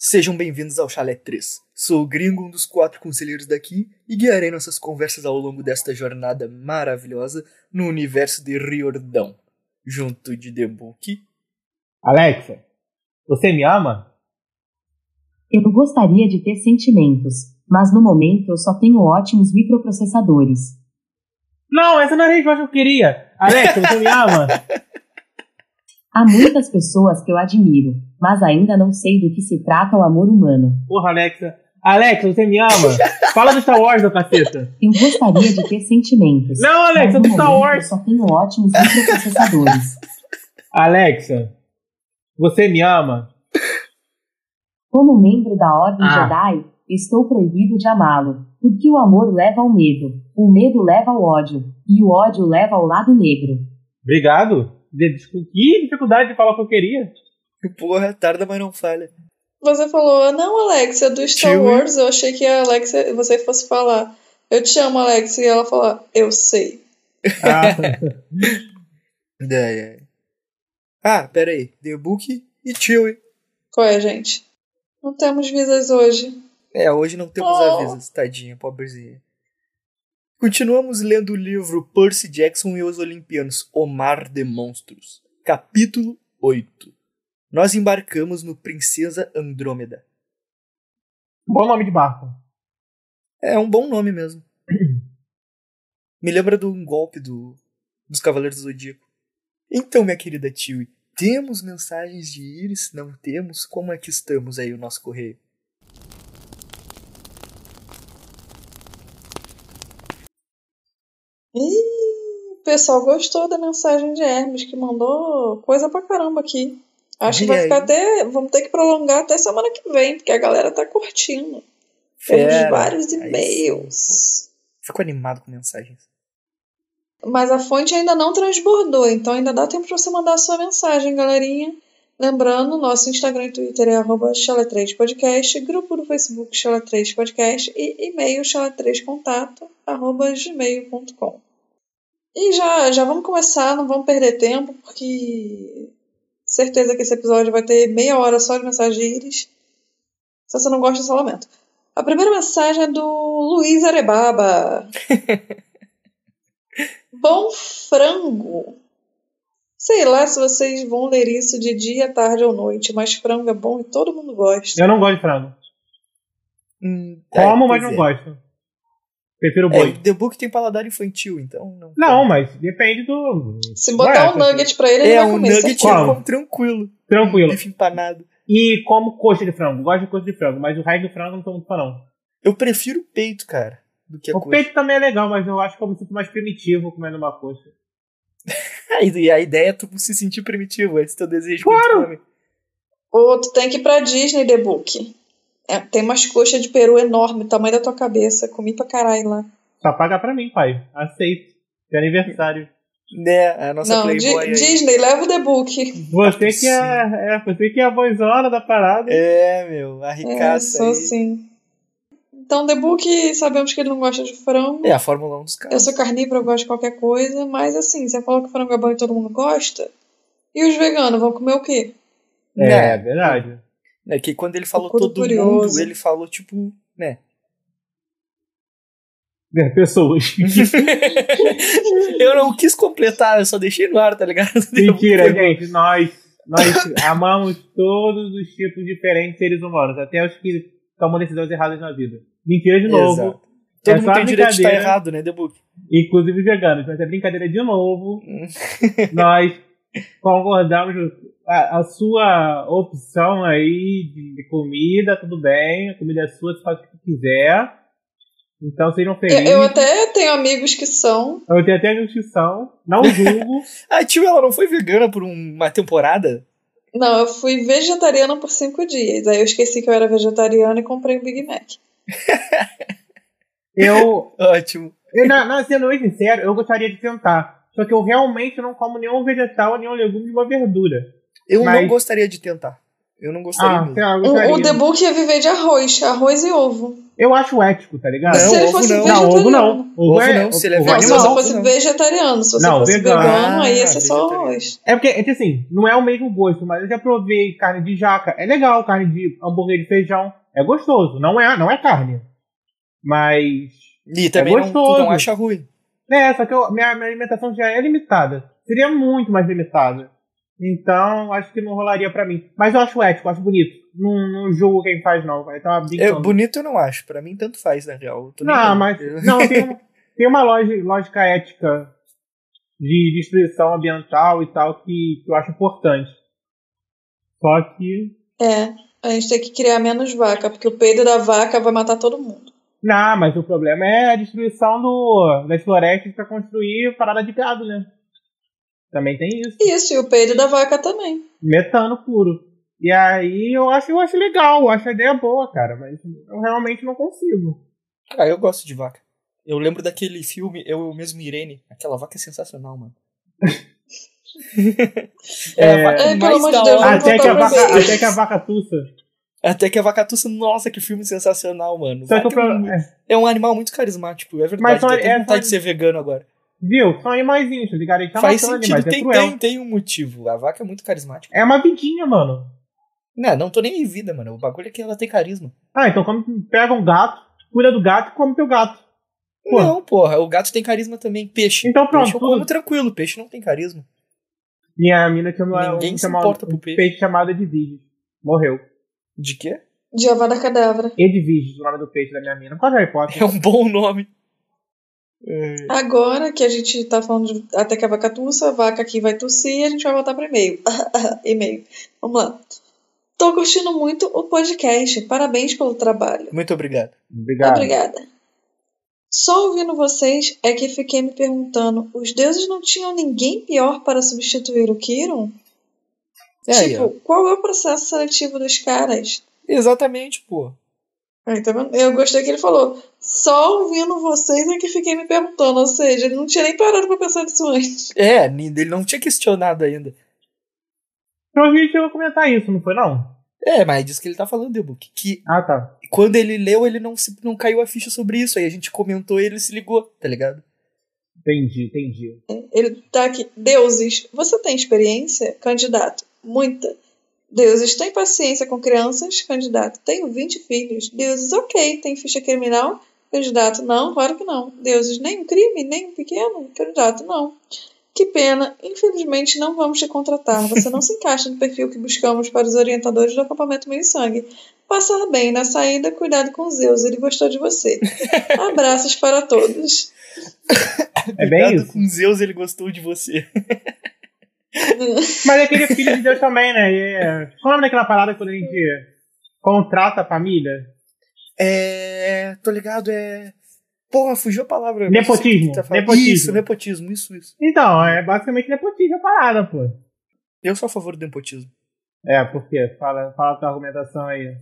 Sejam bem-vindos ao Chalé 3. Sou o Gringo, um dos quatro conselheiros daqui, e guiarei nossas conversas ao longo desta jornada maravilhosa no universo de Riordão, junto de The Book. Alexa, você me ama? Eu gostaria de ter sentimentos, mas no momento eu só tenho ótimos microprocessadores. Não, essa não era a resposta que eu queria. Alexa, você me ama? Há muitas pessoas que eu admiro, mas ainda não sei do que se trata o amor humano. Porra, Alexa. Alexa, você me ama? Fala do Star Wars, da caceta. Eu gostaria de ter sentimentos. Não, Alexa, do Star Wars. Eu só tenho ótimos microprocessadores. Alexa, você me ama? Como membro da Ordem Ah. Jedi, estou proibido de amá-lo, porque o amor leva ao medo, o medo leva ao ódio, e o ódio leva ao lado negro. Obrigado. Que dificuldade de falar o que eu queria. Porra, tarda, mas não falha. Você falou, não, Alexia, do Star Tio. Wars, eu achei que a Alexia, você fosse falar, eu te amo, Alexia, e ela falar, eu sei. Ah, Ai, ai. Ah, pera aí. The Book e Chewie. Qual é, gente? Não temos visas hoje. É, hoje não temos Oh. avisos, tadinha, pobrezinha. Continuamos lendo o livro Percy Jackson e os Olimpianos, O Mar de Monstros, capítulo 8. Nós embarcamos no Princesa Andrômeda. bom nome de barco. É um bom nome mesmo. Me lembra de um golpe do, dos Cavaleiros do Zodíaco. Então, minha querida Tiwi, temos mensagens de Iris? Não temos? Como é que estamos aí o nosso correio? Ih, o pessoal gostou da mensagem de Hermes, que mandou coisa pra caramba aqui. Acho que vai ficar até. Vamos ter que prolongar até semana que vem, porque a galera tá curtindo. Temos Fera. vários e-mails. Fico animado com mensagens. Mas a fonte ainda não transbordou, então ainda dá tempo pra você mandar a sua mensagem, galerinha. Lembrando, nosso Instagram e Twitter é arroba chala3podcast, grupo do Facebook chala3podcast e e-mail chala3contato arroba gmail.com. E já, já vamos começar, não vamos perder tempo, porque certeza que esse episódio vai ter meia hora só de mensagens. Se você não gosta, só lamento. A primeira mensagem é do Luiz Arebaba. Bom frango. Sei lá se vocês vão ler isso de dia, tarde ou noite, mas frango é bom e todo mundo gosta. Eu não gosto de frango. Hum, Como, é, mas pois não é. gosto. Prefiro É, boi. The Book tem paladar infantil, então não. Não, mas depende do. Se botar Ué, um nugget pra ele, ele É, vai um comer. nugget. Qual? eu como tranquilo. Tranquilo. Bife empanado. E como coxa de frango. Gosto de coxa de frango, mas o resto do frango eu não tô muito fã, não. Eu prefiro peito, cara, do que a O coxa. peito também é legal, mas eu acho que eu me sinto mais primitivo comendo uma coxa. E a ideia é tu se sentir primitivo, esse teu desejo Claro. Ou tu tem que ir pra Disney, The Book. É, tem umas coxas de peru enorme, tamanho da tua cabeça. Comi pra caralho lá. Só paga pra mim, pai. Aceito. De aniversário. Né, a nossa Não, Playboy Di- aí. Disney, leva o The Book. Você Sim. que é, é, você que é a vozona da parada. É, meu, a É, ricaça sou aí. assim. Então, The Book, sabemos que ele não gosta de frango. É a Fórmula 1 dos Eu caras. sou carnívoro, eu gosto de qualquer coisa, mas assim, você falou que frango é bom e todo mundo gosta. E os veganos vão comer o quê? É, Né? verdade. É que quando ele falou Procuro todo curioso. mundo, ele falou tipo, né? É, pessoas. eu não quis completar, eu só deixei no ar, tá ligado? Mentira, gente. Nós, nós amamos todos os tipos diferentes de seres humanos, até os que tomam decisões erradas na vida. Mentira de novo. Exato. Todo É mundo tem direito de estar errado, né, The Book? Inclusive veganos. Mas é brincadeira de novo. nós concordamos a, a sua opção aí de, de comida, tudo bem. A comida é sua, você faz o que quiser. Então sejam Eu, felizes. eu até tenho amigos que são. Eu tenho até a justição. Não julgo. A tio, ela não foi vegana por um- uma temporada? Não, eu fui vegetariana por cinco dias. Aí eu esqueci que eu era vegetariana e comprei um Big Mac. eu, Ótimo. eu não, não, sendo bem sincero, eu gostaria de tentar. Só que eu realmente não como nenhum vegetal, nenhum legume, nenhuma verdura. Eu Mas- não gostaria de tentar. Eu não gostaria Ah, mesmo. lá, eu O, gostaria. o The Book ia viver de arroz, arroz e ovo. Eu acho ético, tá ligado? Não, se ele ovo fosse não. Não, ovo vegetariano. não. Ovo é, não, se ele é ovo Não, se você ovo fosse não. vegetariano, se você Não, fosse vegano. vegano, aí ia Ah, ser só vegetariano. arroz. É porque, é que, assim, não é o mesmo gosto, mas eu já provei carne de jaca. É legal, carne de hambúrguer de feijão. É gostoso. Não é, não é carne. Mas. E também não, tu gostoso. não acha ruim. É, só que eu- minha, minha alimentação já é limitada. Seria muito mais limitada. Então, acho que não rolaria pra mim. Mas eu acho ético, acho bonito. Não, não julgo quem faz, não. Vai tava É, bonito eu não acho. Pra mim, tanto faz, na real. Não, mas. Eu- Não, tem, uma- tem uma lógica, lógica ética de destruição ambiental e tal que, que eu acho importante. Só que. É, a gente tem que criar menos vaca, porque o peido da vaca vai matar todo mundo. Não, mas o problema é a destruição do, das florestas para construir parada de gado, né? Também tem isso. Isso, e o peido da vaca também. Metano puro. E aí eu acho, eu acho legal, eu acho a ideia boa, cara, mas eu realmente não consigo. Ah, eu gosto de vaca. Eu lembro daquele filme, Eu Mesmo Irene. Aquela vaca é sensacional, mano. é, a vaca É, pelo mais da hora. Até que, a vaca, até que a vaca tussa. Até que a vaca tussa, nossa, que filme sensacional, mano. Só que é, um, é, é um animal muito carismático, é verdade. Mas só- é vontade de ser vegano agora. Viu? São animaizinhos, tá ligado? A gente tá Faz matando sentido, animais, é tem, cruel. tem, tem um motivo. A vaca é muito carismática. É uma vidinha, mano. Não, não tô nem em vida, mano. O bagulho é que ela tem carisma. Ah, então come, pega um gato, cuida do gato e come teu gato. Pô. Não, porra, o gato tem carisma também. Peixe. Então pronto, Peixe eu como tranquilo, peixe não tem carisma. Minha mina tinha uma, Ninguém um, se chama- importa pro um peixe. peixe chamado Edviges. Morreu. De quê? De Avada Cadabra. Edviges, o nome do peixe da minha mina. Qual é Harry Potter? É um bom nome. É, Agora que a gente tá falando de até que a vaca tussa, a vaca aqui vai tossir, a gente vai voltar pro e-mail. e-mail. Vamos lá. Tô curtindo muito o podcast. Parabéns pelo trabalho. Muito obrigado. Obrigado. Obrigada. Só ouvindo vocês é que fiquei me perguntando: os deuses não tinham ninguém pior para substituir o Kiron? É, aí, tipo, ó. qual é o processo seletivo dos caras? Exatamente, pô. Aí, tá vendo? Eu gostei que ele falou. Só ouvindo vocês é que fiquei me perguntando. Ou seja, ele não tinha nem parado pra pensar nisso antes. É, ele não tinha questionado ainda. Eu vou comentar isso, não foi não? É, mas é disso que ele tá falando, Debook. Que Ah, tá. quando ele leu, ele não, se, não caiu a ficha sobre isso. Aí a gente comentou e ele se ligou, tá ligado? Entendi, entendi. Ele tá aqui. Deuses, você tem experiência? Candidato. Muita. Deuses, tem paciência com crianças? Candidato. Tenho 20 filhos. Deuses, ok. Tem ficha criminal? Candidato, não, claro que não. Deuses, nem um crime, nem um pequeno? Candidato, não. Que pena, infelizmente não vamos te contratar. Você não se encaixa no perfil que buscamos para os orientadores do acampamento Meio Sangue. Passar bem na saída, cuidado com Zeus, ele gostou de você. Abraços para todos. É bem Cuidado isso. com Zeus, ele gostou de você. Mas é aquele filho de Deus também, né? E é... Qual é o nome daquela parada quando a gente contrata a família? É. Tô ligado, é. Porra, fugiu a palavra. Nepotismo, Tá nepotismo. Isso, nepotismo, isso, isso. Então, é basicamente nepotismo a parada, pô. Eu sou a favor do nepotismo. É, por quê? Fala, fala a tua argumentação aí.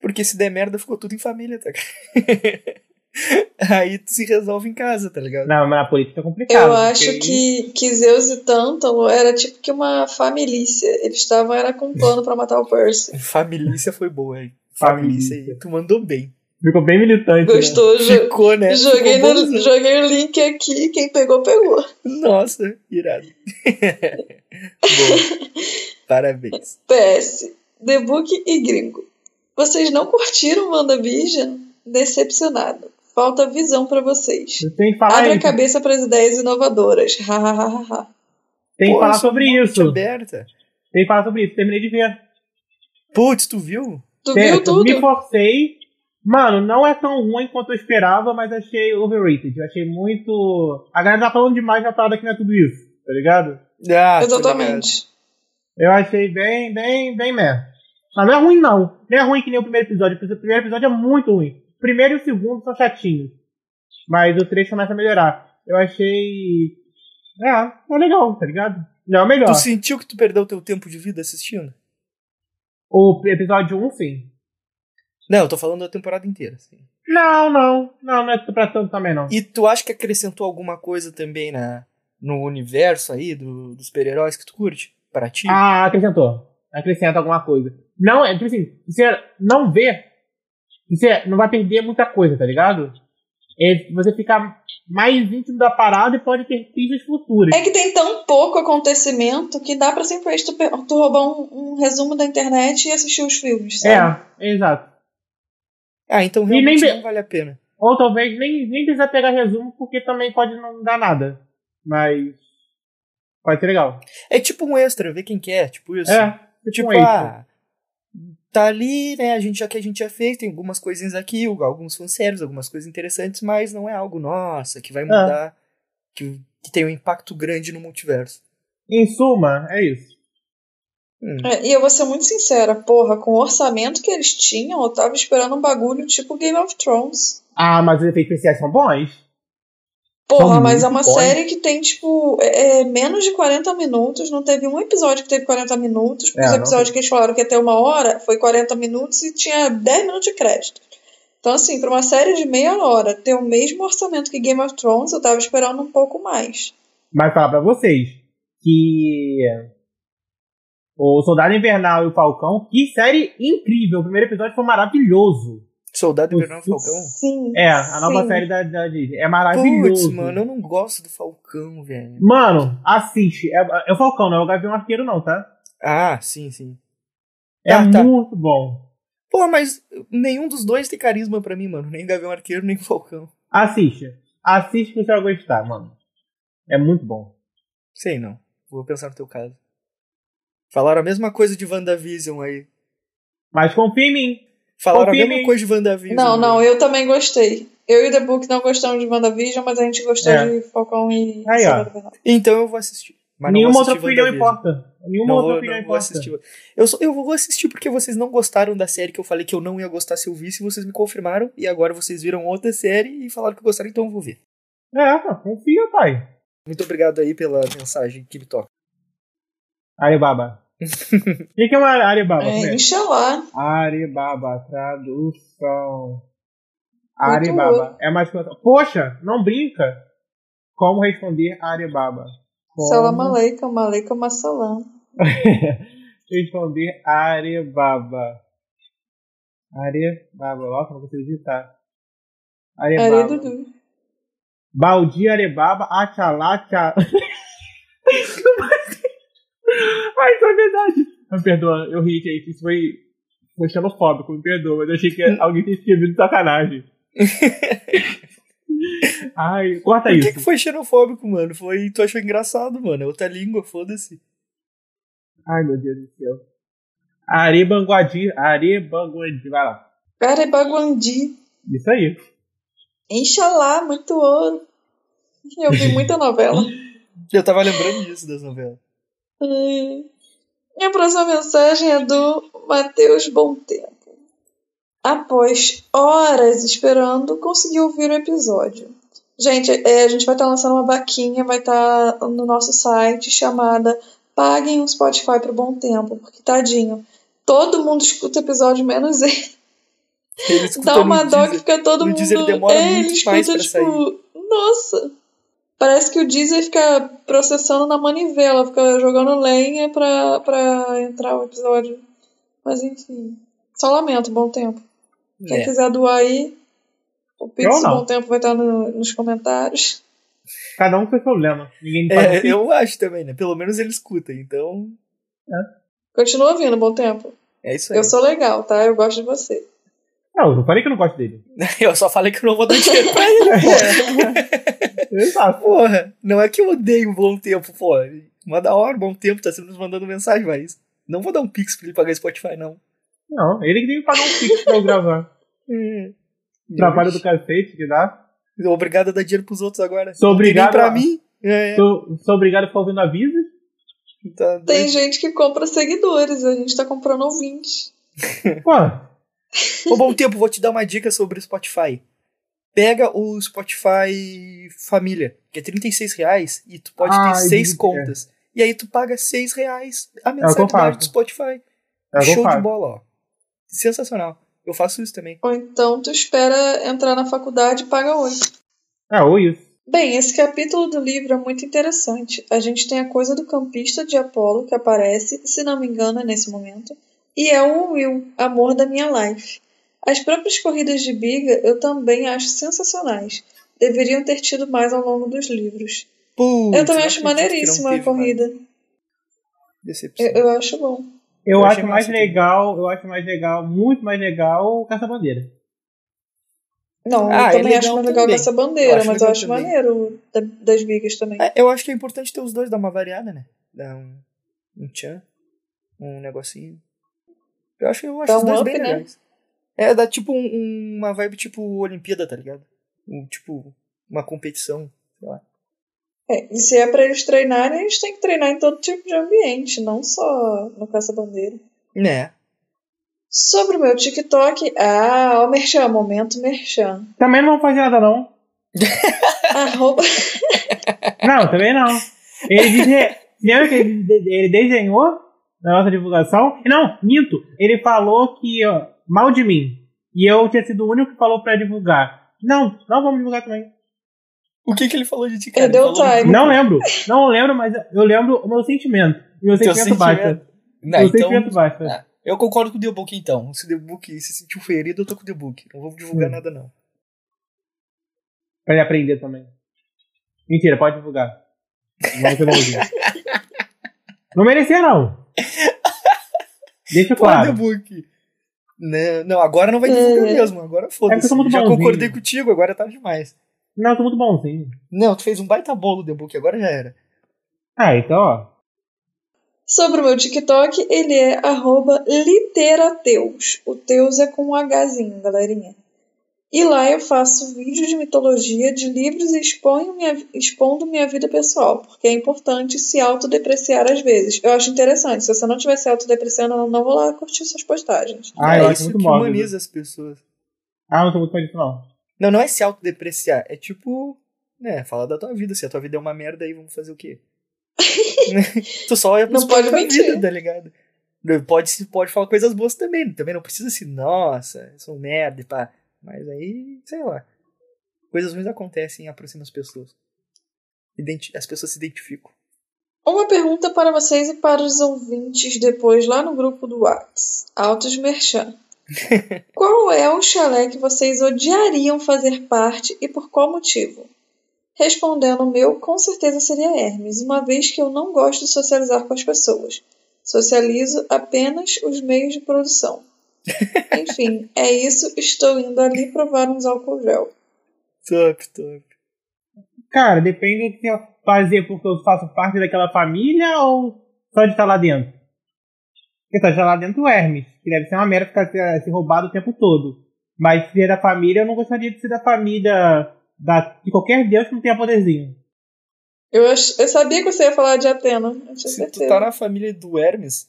Porque se der merda, ficou tudo em família, tá? Aí tu se resolve em casa, tá ligado? Não, mas na política é complicado. Eu acho que, que Zeus e Tântalo era tipo que uma família. Eles estavam era com um plano pra matar o Percy. Familícia foi boa, hein? Familícia. Familícia aí. Tu mandou bem. Ficou bem militante. né? Gostou? Jo- Ficou, né? Joguei, Ficou no- joguei o link aqui, quem pegou, pegou. Nossa, irado. Boa. Parabéns. PS, The Book e Gringo. Vocês não curtiram WandaVision? Decepcionado. Falta visão pra vocês. Você Tem que falar Abre a cabeça pras ideias inovadoras. Tem que Pô, falar sou sobre isso. aberta. Tem que falar sobre isso. Terminei de ver. Putz, tu viu? tu Tem- viu tudo? Me forcei. Mano, não é tão ruim quanto eu esperava, mas achei overrated. Eu achei muito. A galera tá falando demais da parada que não é tudo isso, tá ligado? Ah. Exatamente. Eu achei bem, bem, bem meh. Mas não é ruim, não. Não é ruim que nem o primeiro episódio. O primeiro episódio é muito ruim. O primeiro e o segundo são chatinhos. Mas o três começa a melhorar. Eu achei. É, é legal, tá ligado? Não é o melhor. Tu sentiu que tu perdeu teu tempo de vida assistindo? O episódio 1, sim. Não, eu tô falando da temporada inteira. Assim. Não, não. Não, não é pra tanto também, não. E tu acha que acrescentou alguma coisa também na, no universo aí do, dos super-heróis que tu curte? Pra ti? Ah, acrescentou. acrescenta alguma coisa. Não, é tipo assim, você não vê, você não vai perder muita coisa, tá ligado? É, você fica mais íntimo da parada e pode ter pistas futuras. É que tem tão pouco acontecimento que dá pra simplesmente tu, tu roubar um, um resumo da internet e assistir os filmes, sabe? É, exato. Ah, então nem realmente be- não vale a pena. Ou talvez nem, nem precisa pegar resumo, porque também pode não dar nada. Mas pode ser legal. É tipo um extra, ver quem quer, tipo isso. É, Tipo, um extra. ah, tá ali, né? A gente já que a gente já fez, tem algumas coisinhas aqui, alguns fanservice, algumas coisas interessantes, mas não é algo, nossa, que vai mudar, que, que tem um impacto grande no multiverso. Em suma, é isso. Hum. É, e eu vou ser muito sincera, porra, com o orçamento que eles tinham, eu tava esperando um bagulho tipo Game of Thrones. Ah, mas os efeitos especiais são bons? Porra, mas é uma bons. série que tem, tipo, é, é menos de 40 minutos. Não teve um episódio que teve 40 minutos. porque É, os não episódios que eles falaram que ia ter uma hora foi 40 minutos e tinha 10 minutos de crédito. Então, assim, pra uma série de meia hora ter o mesmo orçamento que Game of Thrones, eu tava esperando um pouco mais. Mas falar pra vocês que o Soldado Invernal e o Falcão, que série incrível. O primeiro episódio foi maravilhoso. Soldado Invernal Putz, Falcão? Sim. É, a nova sim. série da, da Disney. É maravilhoso. Putz, mano, eu não gosto do Falcão, velho. Mano, assiste. É, é o Falcão, não é o Gavião Arqueiro, não, tá? Ah, sim, sim. É Ah, tá. muito bom. Pô, mas nenhum dos dois tem carisma pra mim, mano. Nem Gavião Arqueiro, nem Falcão. Assiste. Assiste que você vai gostar, mano. É muito bom. Sei não. Vou pensar no teu caso. Falaram a mesma coisa de WandaVision aí. Mas confia em mim. Falaram a mesma coisa de WandaVision. Não, aí. não, eu também gostei. Eu e o The Book não gostamos de WandaVision, mas a gente gostou É. de Falcão e Aí, ó. Então eu vou assistir. Mas Nenhuma outra opinião importa. Nenhuma Não outra opinião não importa. assistir. Eu, só, eu vou assistir porque vocês não gostaram da série que eu falei que eu não ia gostar se eu visse, vocês me confirmaram, e agora vocês viram outra série e falaram que gostaram, então eu vou ver. É, confia, pai. Muito obrigado aí pela mensagem que me toca. Alibaba. O que, que é uma Alibaba? Como É? Inxalá. Alibaba, tradução. Alibaba. É mais coisa. Poxa, não brinca. Como responder Alibaba? Como Salam aleikum, aleikum assalam. responder Alibaba? Alibaba. Nossa, não consigo digitar. Are Alibaba. Dudu. Baldi Arebaba, Achalá, Tchá. Ai, isso é verdade. Me perdoa, eu ri, gente. Isso foi, foi xenofóbico, me perdoa, mas eu achei que alguém tinha escrevido sacanagem. Ai, corta Por isso. que, que foi xenofóbico, mano? Foi. Tu achou engraçado, mano. É outra língua, foda-se. Ai, meu Deus do céu. Arebanguadi, Arebanguadi, vai lá. Arebaguandi. Isso aí. Inxalá, muito ouro. Eu vi muita novela. Eu tava lembrando disso das novelas. E a próxima mensagem é do Matheus Bom Tempo. Após horas esperando, consegui ouvir o episódio. Gente, é, a gente vai estar lançando uma vaquinha, vai estar no nosso site chamada Paguem um Spotify pro Bom Tempo, porque tadinho, todo mundo escuta o episódio menos ele. Ele Dá uma dó que fica todo no mundo. Deezer demora é, muito ele escuta, tipo, nossa. Parece que o Deezer fica processando na manivela, fica jogando lenha pra, pra entrar o episódio. Mas enfim. Só lamento, bom tempo. Quem É. quiser doar aí, o Pix. Bom Tempo vai estar no- nos comentários. Cada um com seu problema. Ninguém É, assim. eu acho também, né? Pelo menos ele escuta, então. Continua ouvindo, Bom Tempo. É isso aí. Eu sou legal, tá? Eu gosto de você. Não, eu não falei que eu não gosto dele. Eu só falei que eu não vou dar dinheiro pra ele, porra. Exato. porra. Não é que eu odeio um bom tempo, porra. Uma da hora, bom tempo, tá sempre nos mandando mensagem, mas. Não vou dar um pix pra ele pagar Spotify, não. Não, ele que tem que pagar um pix pra eu gravar. Trabalho do cacete que dá. Obrigado a dar dinheiro pros outros agora. Sou obrigado pra a- mim. É, Sou, sou obrigado ficar ouvindo avisos. tá Tem gente que compra seguidores, a gente tá comprando ouvintes. Pô, Ô, bom tempo, vou te dar uma dica sobre o Spotify. Pega o Spotify Família, que é 36 reais, e tu pode Ah, ter seis contas. E aí tu paga 6 reais a É mensalidade do Spotify. é eu Show de bola, ó. Sensacional. Eu faço isso também. Ou então tu espera entrar na faculdade e paga oito. É, ou isso. Bem, esse capítulo do livro é muito interessante. A gente tem a coisa do campista de Apolo que aparece, se não me engano, é nesse momento, e é o Will, amor da minha life. As próprias corridas de biga eu também acho sensacionais. Deveriam ter tido mais ao longo dos livros. Putz, eu também acho maneiríssima a corrida. Decepção. Eu, eu acho bom. Eu, Eu acho mais legal, eu acho mais legal, muito mais legal o Caça-Bandeira. Não, Ah, eu é também acho legal mais legal também. essa Eu bandeira, acho mas eu acho também. maneiro da- das bigas também. É, eu acho que é importante ter os dois, dar uma variada, né? Dar um, um tchan, um negocinho. Eu acho, eu acho Dá os dois up, bem né? legais. É, dá tipo um- uma vibe tipo Olimpíada, tá ligado? Um, tipo, uma competição, sei lá. É, e se é pra eles treinarem, eles têm que treinar em todo tipo de ambiente, não só no caça-bandeira. Né? Sobre o meu TikTok, ah, o Merchan, momento Merchan. Também não fazer nada, não. Arroba, Não, também não. Ele disse. Lembra que ele, ele desenhou na nossa divulgação? Não, minto. Ele falou que ó, mal de mim. E eu tinha sido o único que falou pra divulgar. Não, não vamos divulgar também. O que que ele falou de ti, cara? Perdeu o time. Não lembro. Não lembro, mas eu lembro o meu sentimento. E meu Teu sentimento basta. sentimento. Não, Meu então, sentimento basta. ah, eu concordo com o The Book então. Se o The Book se sentiu ferido, eu tô com o The Book. Não vou divulgar Hum. nada, não. Pra ele aprender também. Mentira, pode divulgar. Não merecia, não. Deixa claro. Book. Né? Não, agora não vai divulgar É. mesmo. Agora É foda-se. muito Já bonzinho. concordei contigo, agora tá demais. Não, eu tô muito bonzinho. Não, tu fez um baita bolo, The Book, agora já era. Ah, então, ó. sobre o meu TikTok, ele é arroba literateus. O Teus é com um Hzinho, galerinha. E lá eu faço vídeos de mitologia de livros e exponho minha, expondo minha vida pessoal, porque é importante se autodepreciar às vezes. Eu acho interessante. Se você não estiver se autodepreciando, eu não vou lá curtir suas postagens. Ah, é eu acho isso muito que mórbido. humaniza as pessoas. Ah, não tô muito disso, não. Não, não é se autodepreciar. É tipo, né, falar da tua vida. Se a tua vida é uma merda, aí vamos fazer o quê? tu só olha pros Não pode mentir. vida, tá ligado? Pode, se- pode falar coisas boas também. Também não precisa assim, nossa, eu sou um merda e pá. Mas aí, sei lá. Coisas ruins acontecem e aproximam as pessoas. Identi- as pessoas se identificam. Uma pergunta para vocês e para os ouvintes depois lá no grupo do Whats. Autos Merchan. qual é o chalé que vocês odiariam fazer parte e por qual motivo? Respondendo o meu, com certeza seria Hermes, uma vez que eu não gosto de socializar com as pessoas. Socializo apenas os meios de produção. Enfim, é isso. Estou indo ali provar uns álcool gel. Top, top. Cara, depende do que eu fazer porque eu faço parte daquela família ou só de estar lá dentro. Porque tá já lá dentro o Hermes, que deve ser uma merda ficar ser roubado o tempo todo. Mas se é da família, eu não gostaria de ser da família da, de qualquer deus que não tenha poderzinho. Eu, eu sabia que você ia falar de Atena. Eu tinha Se tu certeza. tá na família do Hermes,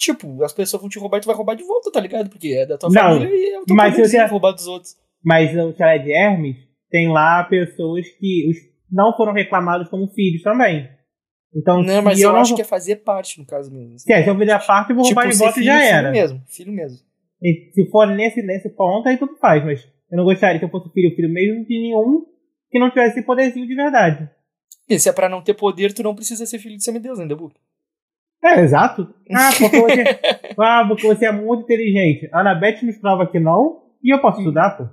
tipo, as pessoas vão te roubar e tu vai roubar de volta, tá ligado? Porque é da tua Não, família e é o teu mas se roubar dos outros. Mas o chalé de Hermes tem lá pessoas que os- não foram reclamados como filhos também. Então, Não, mas eu, não acho vou- que é fazer parte, no caso mesmo. se, é, se eu fizer parte, eu vou roubar de volta e filho, já filho era. mesmo, filho mesmo. E se for nesse, nesse ponto, aí tudo faz, mas eu não gostaria que eu fosse filho, filho mesmo de nenhum que não tivesse esse poderzinho de verdade. E se é pra não ter poder, tu não precisa ser filho de semideus, né, Book? É, exato. Ah, porque você, ah, porque você é muito inteligente. A Anabeth nos prova que não, e eu posso estudar, pô.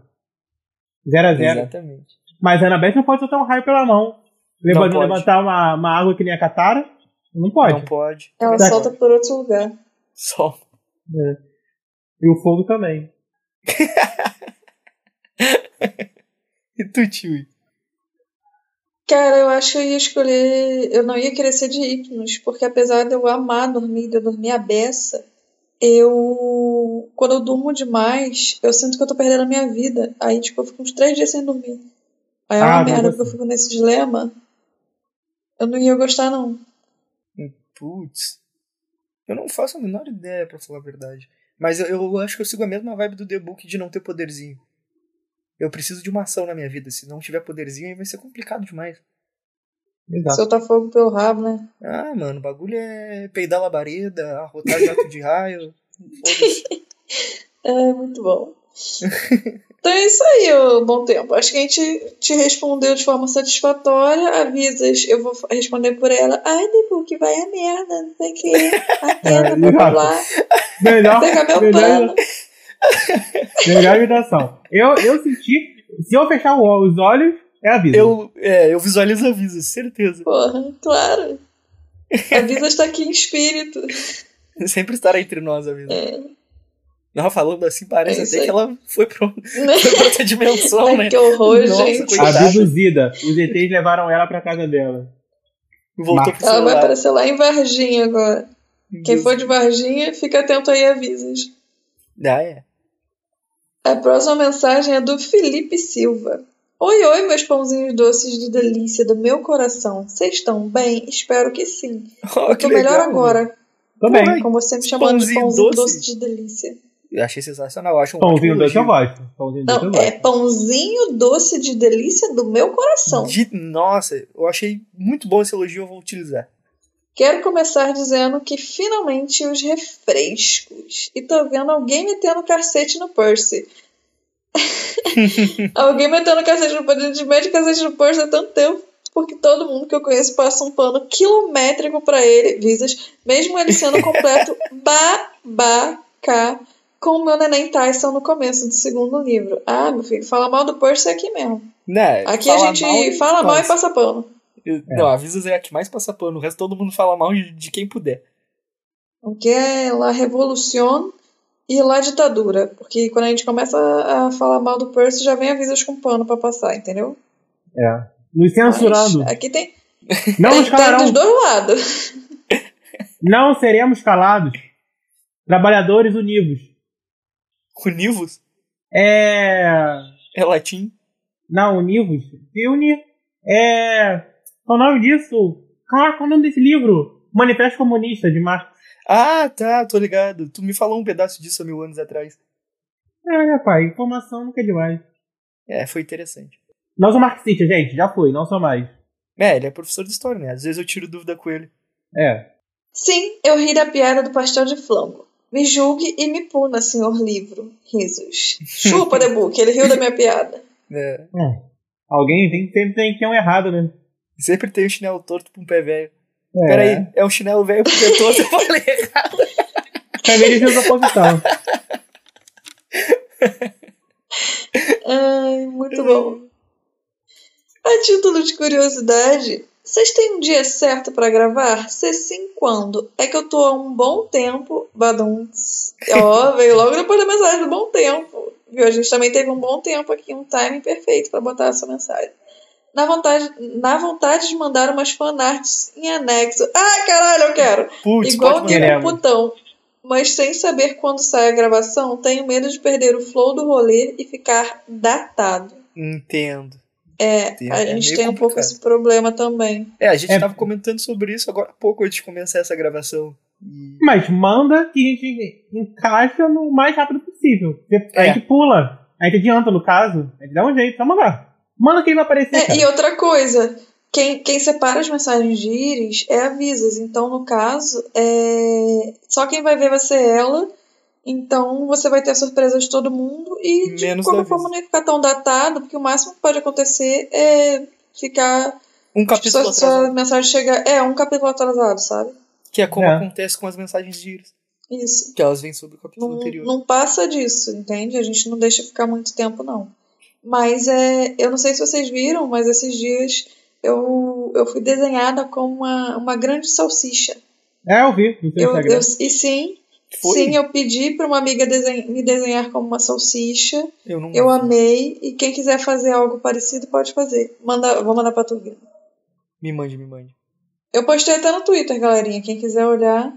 Zero a zero. Exatamente. Mas a Anabeth não pode soltar um raio pela mão. Levando, pode. levantar uma, uma água que nem a Katara. Não pode. Não pode. Ela Tá. solta por outro lugar. Só. E o fogo também. E tu, tio? Cara, eu acho que eu ia escolher. Eu não ia querer ser de Hipnos, porque apesar de eu amar dormir, de eu dormir a beça, eu. Quando eu durmo demais, eu sinto que eu tô perdendo a minha vida. Aí, tipo, eu fico uns três dias sem dormir. Aí é Ah, uma não merda, porque eu fico nesse dilema. Eu não ia gostar, não. Putz. Eu não faço a menor ideia, pra falar a verdade. Mas eu, eu acho que eu sigo a mesma vibe do The Book de não ter poderzinho. Eu preciso de uma ação na minha vida. Se não tiver poderzinho, aí vai ser complicado demais. Exato. Soltar fogo pelo rabo, né? Ah, mano, o bagulho é peidar labareda, arrotar jato de raio. É muito bom. Então é isso aí, ô bom tempo. Acho que a gente te respondeu de forma satisfatória. Avisas, eu vou responder por ela. Ai, Debu, que vai a merda, não sei o que. Atenda, blá blá blá. Melhor, Pegar meu melhor. Melhor imitação. Eu, eu senti. Se eu fechar os olhos, é aviso. Eu, é, eu visualizo avisos, certeza. Porra, claro. Avisas tá aqui em espírito. Sempre estará entre nós, avisos. É. Não, falando assim, parece É até aí. que ela foi pra, foi pra outra dimensão, Ai, né? que horror, Nossa, gente. coitada. Abduzida. Os ETs levaram ela pra casa dela. Voltou pro Ela vai celular. aparecer lá em Varginha agora. Quem for de Varginha, fica atento aí, avisas. Ah, é. A próxima mensagem é do Felipe Silva. Oi, oi, meus pãozinhos doces de delícia do meu coração. Vocês estão bem? Espero que sim. Oh, Eu que tô melhor agora, Tô Porra, bem. me chamando de Pãozinho pãozinho doce? doce. de delícia. Eu achei sensacional. Eu acho um Pãozinho doce eu elogio. gosto. Pãozinho doce eu Não, é gosto. pãozinho doce de delícia do meu coração. De- Nossa, eu achei muito bom esse elogio, eu vou utilizar. Quero começar dizendo que finalmente os refrescos. E tô vendo alguém metendo cacete no Percy. alguém metendo cacete no Percy. A gente mete cacete no Percy há tanto tempo. Porque todo mundo que eu conheço passa um pano quilométrico pra ele, visas, mesmo ele sendo completo babaca com o meu neném Tyson no começo do segundo livro. Ah, meu filho, fala mal do Percy é aqui mesmo. Né, Aqui a gente mal, fala mal e passa pano. Eu- Não, avisas é a que mais passa pano. O resto todo mundo fala mal de, de quem puder. que é La Revolución e La Ditadura. Porque quando a gente começa a falar mal do Percy, já vem avisos com pano pra passar, entendeu? É. Nos censurando. Mas aqui tem, Não tem, nos tem dos dois lados. Não seremos calados. Trabalhadores univos. Univos? É. É latim? Não, univos. Se unir. É. Qual é o nome disso? Caraca, qual é o nome desse livro? Manifesto Comunista de Marx. Ah, tá, tô ligado. Tu me falou um pedaço disso há mil anos atrás. É, rapaz, informação nunca é demais. É, foi interessante. Não sou marxista, gente, já fui, não sou mais. É, ele é professor de história, né? Às vezes eu tiro dúvida com ele. É. Sim, eu ri da piada do pastel de flango. Me julgue e me puna, senhor livro. Risos. Chupa, The Book, ele riu da minha piada. É. Hum. Alguém tem, sempre tem que ter um errado, né? Sempre tem um chinelo torto pra um pé velho. É. Peraí, é um chinelo velho com pé torto, eu falei errado. Também fez oposição. Ai, muito bom. A título de curiosidade, vocês têm um dia certo pra gravar? Se sim, quando? É que eu tô há um bom tempo. Baduns. Ó, veio logo depois da mensagem do bom tempo. Viu? A gente também teve um bom tempo aqui, um timing perfeito pra botar essa mensagem. Na vontade, na vontade de mandar umas fanarts em anexo. Ai, caralho, eu quero! Putz, Igual aquele queremos. putão. Mas sem saber quando sai a gravação, tenho medo de perder o flow do rolê e ficar datado. Entendo. É, Entendo. a É gente meio tem um pouco esse problema também. É, a gente É. tava comentando sobre isso agora há pouco antes de começar essa gravação. Mas manda que a gente encaixa no mais rápido possível. A É. gente pula. A gente adianta, no caso. A gente dá um jeito, só mandar. Manda que ele vai aparecer. É, e outra coisa, quem, quem separa as mensagens de íris é a Visas. Então, no caso, é... só quem vai ver vai ser ela. Então, você vai ter a surpresa de todo mundo. E, de Menos qualquer forma, não ia ficar tão datado, porque o máximo que pode acontecer é ficar. Um capítulo sua, sua atrasado. mensagem chegar. É, um capítulo atrasado, sabe? Que é como É. acontece com as mensagens de Iris. Isso. Que elas vêm sobre o capítulo Não, anterior. não passa disso, entende? A gente não deixa ficar muito tempo, não. Mas é, eu não sei se vocês viram, mas esses dias eu, eu fui desenhada como uma, uma grande salsicha. É, eu vi Eu, eu, e sim, Foi? sim, eu pedi para uma amiga desen- me desenhar como uma salsicha. Eu não Eu amei. E quem quiser fazer algo parecido, pode fazer. Manda, vou mandar pra tu, Guilherme. Me mande, me mande. Eu postei até no Twitter, galerinha. Quem quiser olhar,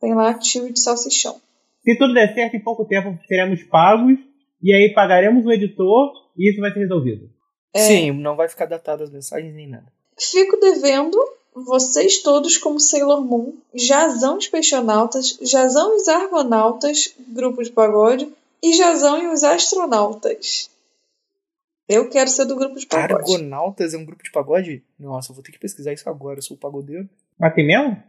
tem lá tio de salsichão. Se tudo der certo, em pouco tempo seremos pagos. E aí pagaremos o editor e isso vai ser resolvido. É. Sim, não vai ficar datado as mensagens nem nada. Fico devendo vocês todos como Sailor Moon, Jazão e os Peixonautas, Jazão e os Argonautas, grupo de pagode, e Jazão e os Astronautas. Eu quero ser do grupo de pagode. Argonautas é um grupo de pagode? Nossa, eu vou ter que pesquisar isso agora. Eu sou o pagodeiro. Mas tem mesmo?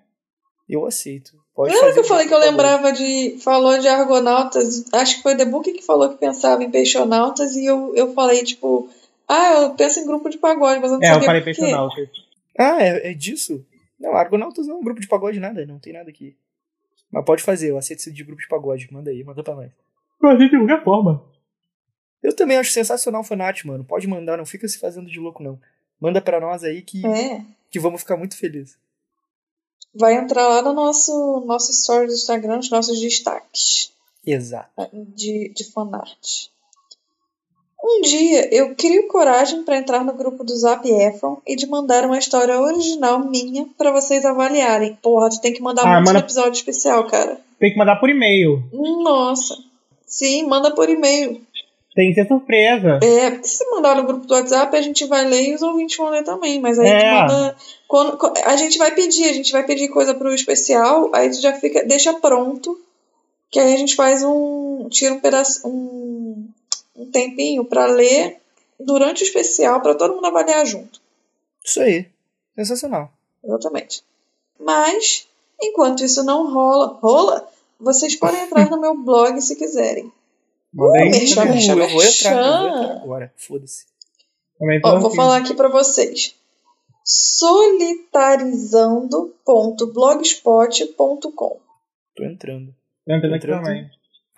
Eu aceito. Pode Lembra que eu falei que eu lembrava de. Falou de argonautas? Acho que foi The Book que falou que pensava em peixonautas e eu, eu falei, tipo, ah, eu penso em grupo de pagode, mas eu não É, eu sabia falei por quê. personal. Ah, é, é disso? Não, Argonautas não é um grupo de pagode nada, não tem nada aqui. Mas pode fazer, eu aceito esse de grupo de pagode. Manda aí, manda pra nós. Pra gente de qualquer forma. Eu também acho sensacional o fanart, mano. Pode mandar, não fica se fazendo de louco, não. Manda pra nós aí que, É. que vamos ficar muito felizes. Vai entrar lá no nosso, nosso story do Instagram, os nossos destaques Exato. de, de fanart. Um dia eu crio coragem para entrar no grupo do Zap Efron e de mandar uma história original minha para vocês avaliarem. Porra, tu tem que mandar Ah, muito manda- episódio especial, cara. Tem que mandar por e-mail. Nossa. Sim, manda por e-mail. Tem que ser surpresa. É, porque se mandar no grupo do WhatsApp, a gente vai ler e os ouvintes vão ler também. Mas aí É. tu manda. Quando, a gente vai pedir, a gente vai pedir coisa pro especial, aí tu já fica. Deixa pronto. Que aí a gente faz um. Tira um pedaço. Um, um tempinho pra ler durante o especial, pra todo mundo avaliar junto. Isso aí. Sensacional. Exatamente. Mas, enquanto isso não rola, rola, vocês podem entrar no meu blog se quiserem. Manda aí. merchan, Uh, merchan, eu vou entrar, eu vou entrar agora. Foda-se. Ó, vou aqui. falar aqui pra vocês. solitarizando.blogspot.com Tô entrando. Tô entrando aqui Entrando. também.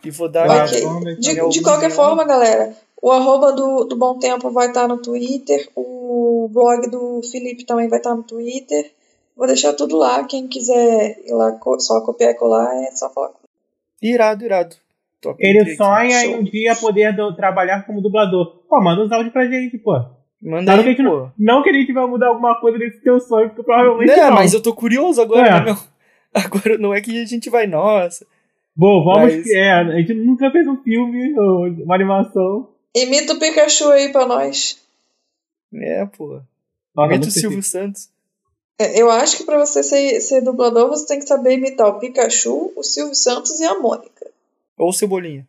E vou dar. Tá, Ok. vamos ver. De, de qualquer forma, galera, o arroba do, do Bom Tempo vai estar no Twitter, o blog do Felipe também vai estar no Twitter. Vou deixar tudo lá. Quem quiser ir lá só copiar e colar, é só falar comigo. Irado, irado. Top, Ele sonha Show. em um dia poder do- trabalhar como dublador. Pô, manda uns áudios pra gente, pô. Manda Claro que aí, gente pô. não, não que a gente vai mudar alguma coisa desse teu sonho, porque provavelmente Não, não. mas eu tô curioso agora, É. né, meu? Agora não é que a gente vai, nossa. Bom, vamos. Mas- É, a gente nunca fez um filme ou uma animação. Imita o Pikachu aí pra nós. É, pô. Imita o Silvio Santos. É, Eu acho que pra você ser, ser dublador, você tem que saber imitar o Pikachu, o Silvio Santos e a Mônica. Ou Cebolinha.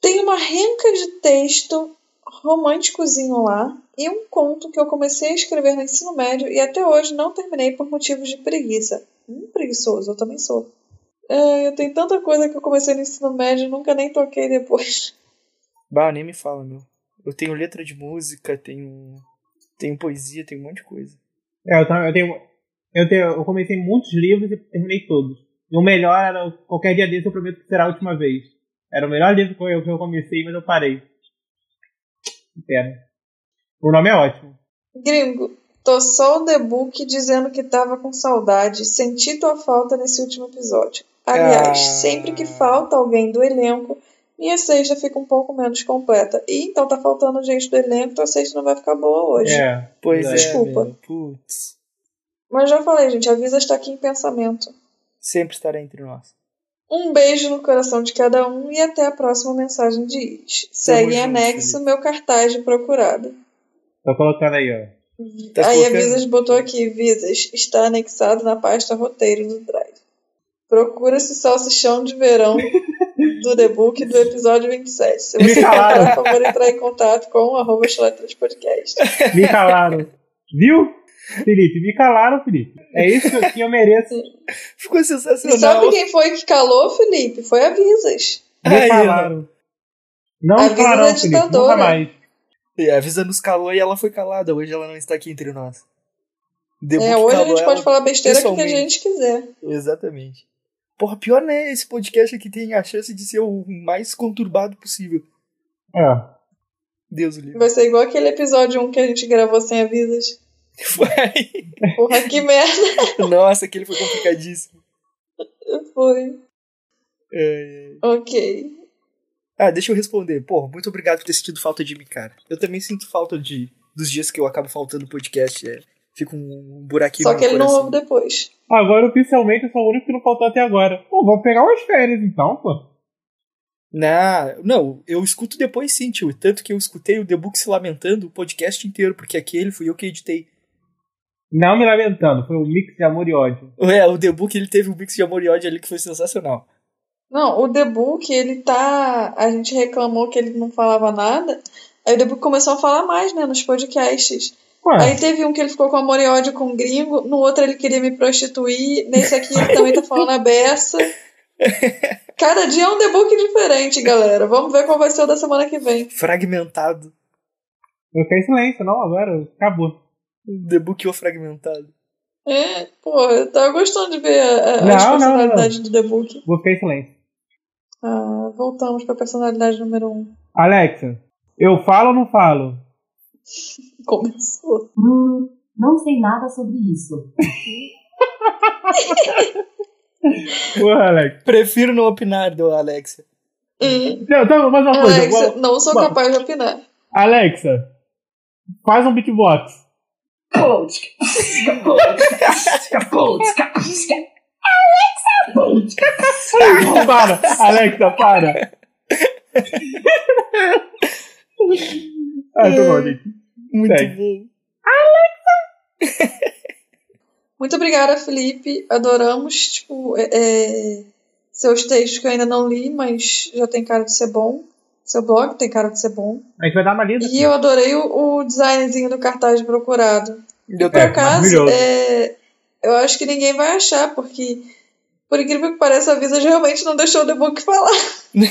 Tem uma renca de texto românticozinho lá e um conto que eu comecei a escrever no ensino médio e até hoje não terminei por motivos de preguiça. Hum, preguiçoso, eu também sou. É, eu tenho tanta coisa que eu comecei no ensino médio e nunca nem toquei depois. Bah, nem me fala, meu. Eu tenho letra de música, tenho. Tenho poesia, tenho um monte de coisa. É, eu, tam- eu tenho. Eu, tenho, eu comecei muitos livros e terminei todos. E o melhor era. o- Qualquer dia desse eu prometo que será a última vez. Era o melhor livro que eu, que eu comecei, mas eu parei. Pena. O nome é ótimo. Gringo, tô só o The Book dizendo que tava com saudade. Senti tua falta nesse último episódio. Aliás, Ah. sempre que falta alguém do elenco, minha sexta fica um pouco menos completa. E então tá faltando gente do elenco, tua sexta não vai ficar boa hoje. É. Pois é. Desculpa. Putz. Mas já falei, gente, a Visa está aqui em pensamento. Sempre estará entre nós. Um beijo no coração de cada um e até a próxima mensagem de Iris. Segue em anexo meu cartaz de procurado. Tô colocando aí, ó. Tá Aí a colocando? Visas botou aqui, Visas, está anexado na pasta roteiro do Drive. Procura-se salsichão de verão do The Book do episódio 27. Se você Calaram. quiser, por favor, entrar em contato com o arroba podcast. Me calaram. Viu? Felipe, me calaram, Felipe. É isso que eu, que eu mereço. Ficou E sensacional. sabe quem foi que calou, Felipe? Foi a Visas. Me Aí, ó. calaram. Não A calaram, da Felipe. Nunca mais. E a Visa nos calou e ela foi calada. Hoje ela não está aqui entre nós. The É, hoje a gente pode falar besteira que a gente quiser. Exatamente. Porra, pior né? Esse podcast aqui tem a chance de ser o mais conturbado possível. É. Deus o livre. Vai ser igual aquele episódio 1 que a gente gravou sem avisas. Vai. Porra, que merda Nossa, aquele foi complicadíssimo. foi. É. Ok. Ah, deixa eu responder. Porra, muito obrigado por ter sentido falta de mim, cara. Eu também sinto falta de dos dias que eu acabo faltando no podcast. É, fica um buraquinho Só no que ele não coração. ouve depois. Agora, oficialmente, eu sou o único que não faltou até agora. Pô, vou pegar umas férias então, pô. Não, não, eu escuto depois sim, tio. Tanto que eu escutei o The Book se lamentando o podcast inteiro, porque aquele fui eu que editei. Não me lamentando, foi um mix de amor e ódio. É, o The Book ele teve um mix de amor e ódio ali que foi sensacional. Não, o The Book, ele tá. A gente reclamou que ele não falava nada. Aí o The Book começou a falar mais, né, nos podcasts. Ué, Aí teve um que ele ficou com amor e ódio com o gringo, no outro ele queria me prostituir, nesse aqui ele também tá falando a beça. Cada dia é um debook diferente, galera. Vamos ver qual vai ser o da semana que vem. Fragmentado. eu fiquei em silêncio, não, agora acabou. Debuqueou fragmentado. É, pô, eu tava gostando de ver a, a Não, as não, personalidades do debook. Vou ficar em silêncio. Ah, voltamos pra personalidade número um. Alexa, eu falo ou não falo? Começou. Hum, não sei nada sobre isso. Porra, Alexa. Prefiro não opinar, do Alexia. Hum. Não, então, mais uma coisa. Alexa, não sou Bom. capaz de opinar. Alexa, faz um beatbox. Para, Alexa, para. ah, tá bom, gente. Muito Segue. bom. Muito obrigada, Felipe. Adoramos, tipo, é, é, seus textos que eu ainda não li, mas já tem cara de ser bom. Seu blog tem cara de ser bom. A gente vai dar uma lida. E eu adorei o, o designzinho do cartaz procurado. Deu Por acaso, é, eu acho que ninguém vai achar, porque, por incrível que pareça, a Visa realmente não deixou o The Book falar. não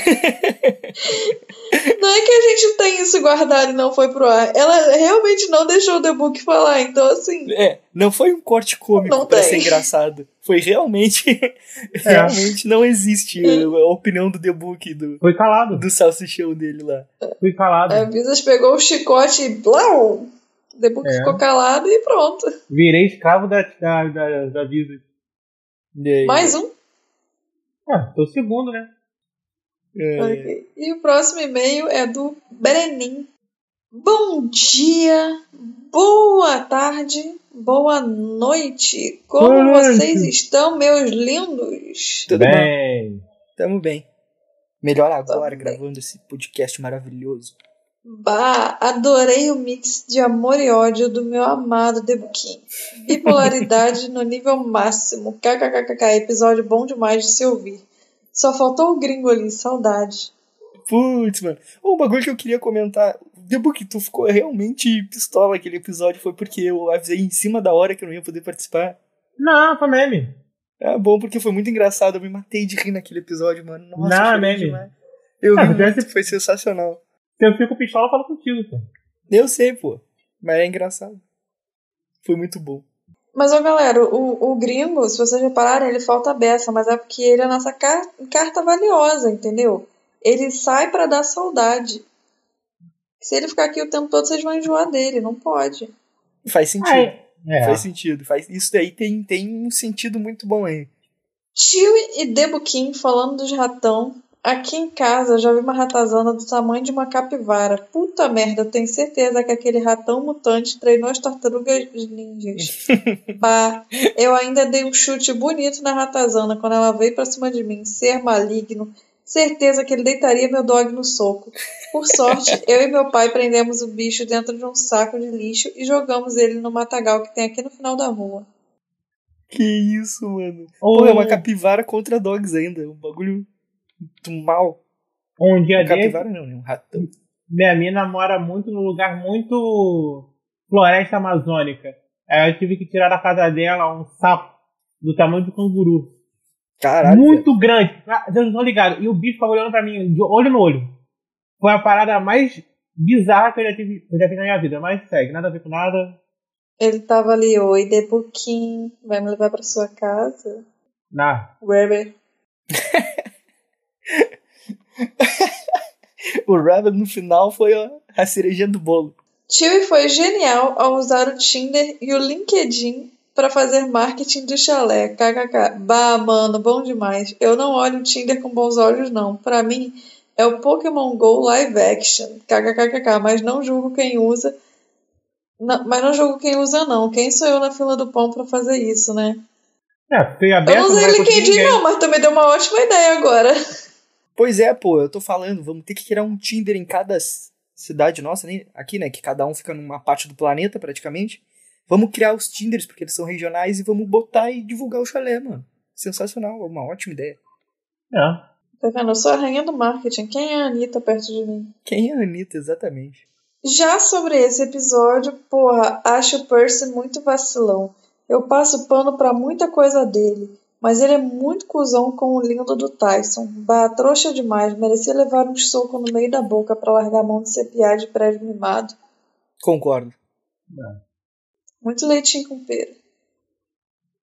é que a gente tem isso guardado e não foi pro ar. Ela realmente não deixou o The Book falar. Então, assim, É, não foi um corte cômico Não pra tem. ser engraçado. Foi realmente. realmente não existe a opinião do The Book, do, Foi calado. do salsichão dele lá. Fui calado. a Visa pegou o chicote e blau! O The Book É. ficou calado e pronto. Virei escravo da, da, da, da Visa. E aí, Mais um. Ah, tô segundo, né? é, Ok. E o próximo e-mail é do Brenin. Bom dia, boa tarde, boa noite. Como Boa noite. vocês estão, meus lindos? Tudo bem? Bem. Tamo bem. Melhor agora, Tamo bem. gravando esse podcast maravilhoso. Bah, adorei o mix de amor e ódio do meu amado Debuquim. Bipolaridade no nível máximo. KKKK, episódio bom demais de se ouvir. Só faltou o gringo ali, saudade. Putz, mano. Um bagulho que eu queria comentar. The Book, tu ficou realmente pistola aquele episódio. Foi porque eu avisei em cima da hora que eu não ia poder participar. Não, foi meme. É bom porque foi muito engraçado. Eu me matei de rir naquele episódio, mano. Nossa, Não, é meme. demais. Eu Ah, tivesse- muito, foi sensacional. Se eu fico pistola, eu falo contigo, pô. Eu sei, pô. Mas é engraçado. Foi muito bom. Mas, ó, galera, o, o gringo, se vocês repararem, ele falta a beça, mas é porque ele é a nossa car- carta valiosa, entendeu? Ele sai pra dar saudade. Se ele ficar aqui o tempo todo, vocês vão enjoar dele, não pode. Faz sentido. Ai, é. Faz sentido. Faz... Isso daí tem, tem um sentido muito bom aí. Tio e Debuquim falando dos ratão. Aqui em casa já vi uma ratazana do tamanho de uma capivara. Puta merda, eu tenho certeza que aquele ratão mutante treinou as tartarugas ninjas. bah, eu ainda dei um chute bonito na ratazana quando ela veio pra cima de mim. Ser maligno. Certeza que ele deitaria meu dog no soco. Por sorte, eu e meu pai prendemos o bicho dentro de um saco de lixo e jogamos ele no matagal que tem aqui no final da rua. Que isso, mano. Ou- Pô, é uma capivara contra dogs ainda. Um bagulho do mal. Um dia desse, Capivara não, né? Um ratão. minha mina mora muito num lugar muito floresta amazônica. Aí eu tive que tirar da casa dela um sapo do tamanho do canguru. Caralho. muito grande. Ah, Vocês não estão ligados. E o bicho ficava olhando pra mim, de olho no olho. Foi a parada mais bizarra que eu já tive, eu já fiz na minha vida. Mas segue, nada a ver com nada. Ele tava ali, oi, Debuquim, vai me levar pra sua casa? Nada. Rabbit. O Rabbit no final foi a, a cerejinha do bolo. Chewie foi genial ao usar o Tinder e o LinkedIn para fazer marketing do chalé. KKK. Bah, mano, bom demais. Eu não olho o Tinder com bons olhos, não. Pra mim, é o Pokémon GO live action. KKKKK. Mas não julgo quem usa. Não, mas não julgo quem usa, não. Quem sou eu na fila do pão pra fazer isso, né? É, feio Eu aberto. não usei LinkedIn, não, mas tu me deu uma ótima ideia agora. Pois é, pô, eu tô falando, vamos ter que criar um Tinder em cada cidade nossa, né? aqui, né? Que cada um fica numa parte do planeta, praticamente. Vamos criar os Tinders, porque eles são regionais, e vamos botar e divulgar o chalé, mano. Sensacional, uma ótima ideia. É. Tá vendo? Eu sou a rainha do marketing. Quem é a Anitta perto de mim? Quem é a Anitta, exatamente? Já sobre esse episódio, porra, acho o Percy muito vacilão. Eu passo pano pra muita coisa dele, mas ele é muito cuzão com o lindo do Tyson. Bah, trouxa demais, merecia levar um soco no meio da boca pra largar a mão de ser de prédio mimado. Concordo. Muito leitinho com pera.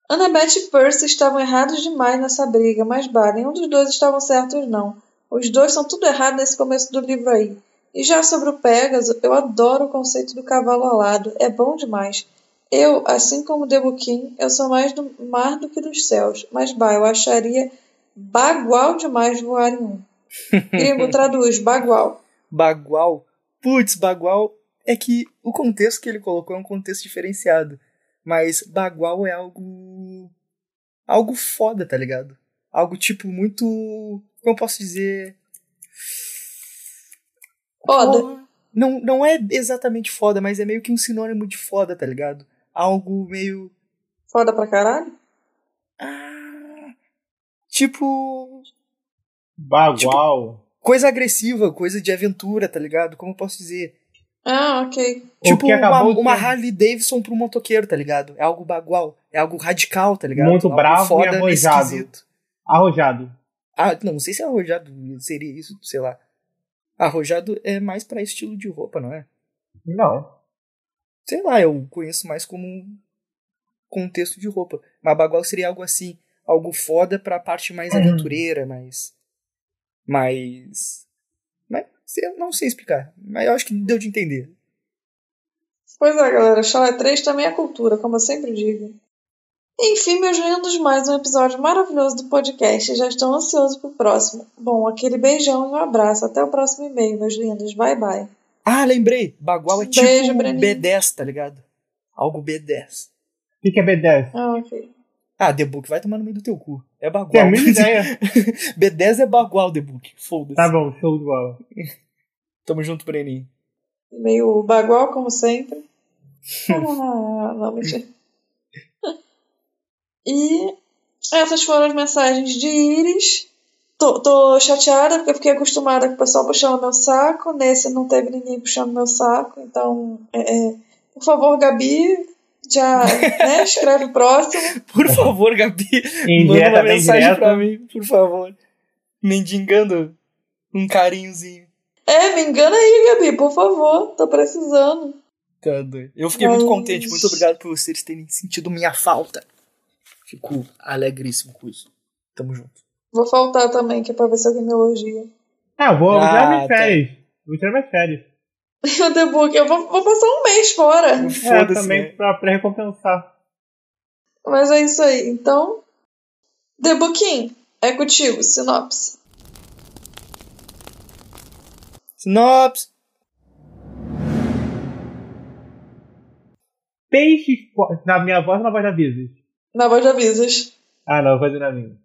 Annabeth e Percy estavam errados demais nessa briga, mas bah, nenhum dos dois estavam certos não. Os dois são tudo errado nesse começo do livro aí. E já sobre o Pegasus, eu adoro o conceito do cavalo alado, é bom demais. Eu, assim como Debuquim, eu sou mais do mar do que dos céus, mas bah, eu acharia bagual demais voar em um. Gringo, traduz, bagual. Bagual. Putz, bagual é que o contexto que ele colocou é um contexto diferenciado. Mas bagual é algo. algo foda, tá ligado? Algo tipo muito. Como eu posso dizer? Foda. Não, não é exatamente foda, mas é meio que um sinônimo de foda, tá ligado? Algo meio. Foda pra caralho? Ah, tipo. Bagual. Coisa agressiva, coisa de aventura, tá ligado? Como eu posso dizer? Ah, ok. Tipo uma, uma Harley Davidson pro motoqueiro, tá ligado? É algo bagual, é algo radical, tá ligado? Muito algo bravo e foda, meio arrojado. esquisito. Arrojado. Ah, não, não sei se é arrojado seria isso, sei lá. Arrojado é mais pra estilo de roupa, não é? Não. Sei lá, eu conheço mais como um contexto de roupa. Mas bagual seria algo assim, algo foda pra parte mais aventureira, mais. mais. Mas não sei explicar. Mas eu acho que deu de entender. Pois é, galera, Chalé 3 também é cultura, como eu sempre digo. Enfim, meus lindos, mais um episódio maravilhoso do podcast. Já estou ansioso pro próximo. Bom, aquele beijão e um abraço. Até o próximo e-mail, meus lindos. Bye, bye. Ah, lembrei! Bagual é tipo Beijo, um Breninho. B10, tá ligado? Algo B10. O que, que é B10? Ah, ok. Ah, The Book vai tomar no meio do teu cu. É bagual. Tem a mínima ideia. B10 é bagual, The Book. Foda-se. Tá bom, show de bola. Tamo junto, Breninho. Meio bagual, como sempre. ah, não, mentira. E essas foram as mensagens de Iris. Tô, tô chateada porque eu fiquei acostumada com o pessoal puxando meu saco. Nesse não teve ninguém puxando meu saco. Então, é, é, por favor, Gabi, já né, escreve o próximo. Por favor, Gabi, manda uma bem mensagem direta. pra mim, por favor. Mendigando um carinhozinho. É, me engana aí, Gabi, por favor. Tô precisando. Tá doido. Eu fiquei muito Mas- contente. Muito obrigado por vocês terem sentido minha falta. Fico alegríssimo com isso. Tamo junto. Vou faltar também, que é pra ver se alguém me elogia. Ah, eu vou Ah, tirar minhas tá. férias. Vou tirar minhas férias. O The Book, eu vou, vou passar um mês fora. É, também né? pra, pra recompensar. Mas é isso aí. Então, The Booking, é contigo, sinopse. Sinopse. Peixes. Na minha voz ou na voz da Visas? Na voz de avisos. Ah, não, vou fazer na minha.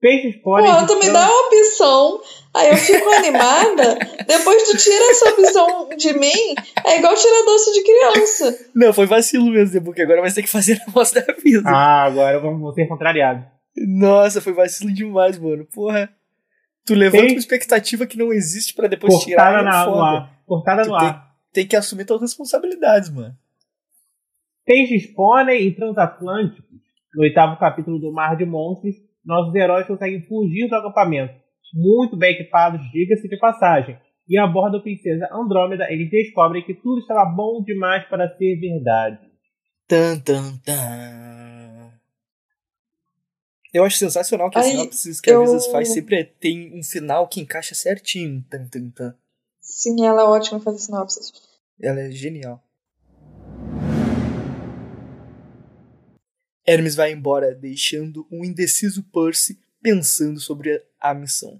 Peixes Pô, podem. tu me dá uma opção, aí eu fico animada, depois tu tira essa opção de mim, é igual tirar doce de criança. Não, foi vacilo mesmo, Book. Agora vai ter que fazer a voz da vida. Ah, agora vamos ser contrariados. Nossa, foi vacilo demais, mano. Porra. Tu levanta Tem- uma expectativa que não existe pra depois tirar. Cortada é na, no foda. ar. Cortada Tu no ar. Tem que assumir todas as responsabilidades, mano. Peixes pônei e transatlânticos. No oitavo capítulo do Mar de Monstros, nossos heróis conseguem fugir do acampamento. Muito bem equipados, diga-se de passagem. E a bordo da princesa Andrômeda, eles descobrem que tudo estava bom demais para ser verdade. Tan, tan, tan. Eu acho sensacional que as Aí, sinopses que a eu- Visas faz sempre é- tem um final que encaixa certinho. Tan, tan, tan. Sim, ela é ótima em fazer sinopses. Ela é genial. Hermes vai embora, deixando um indeciso Percy pensando sobre a missão.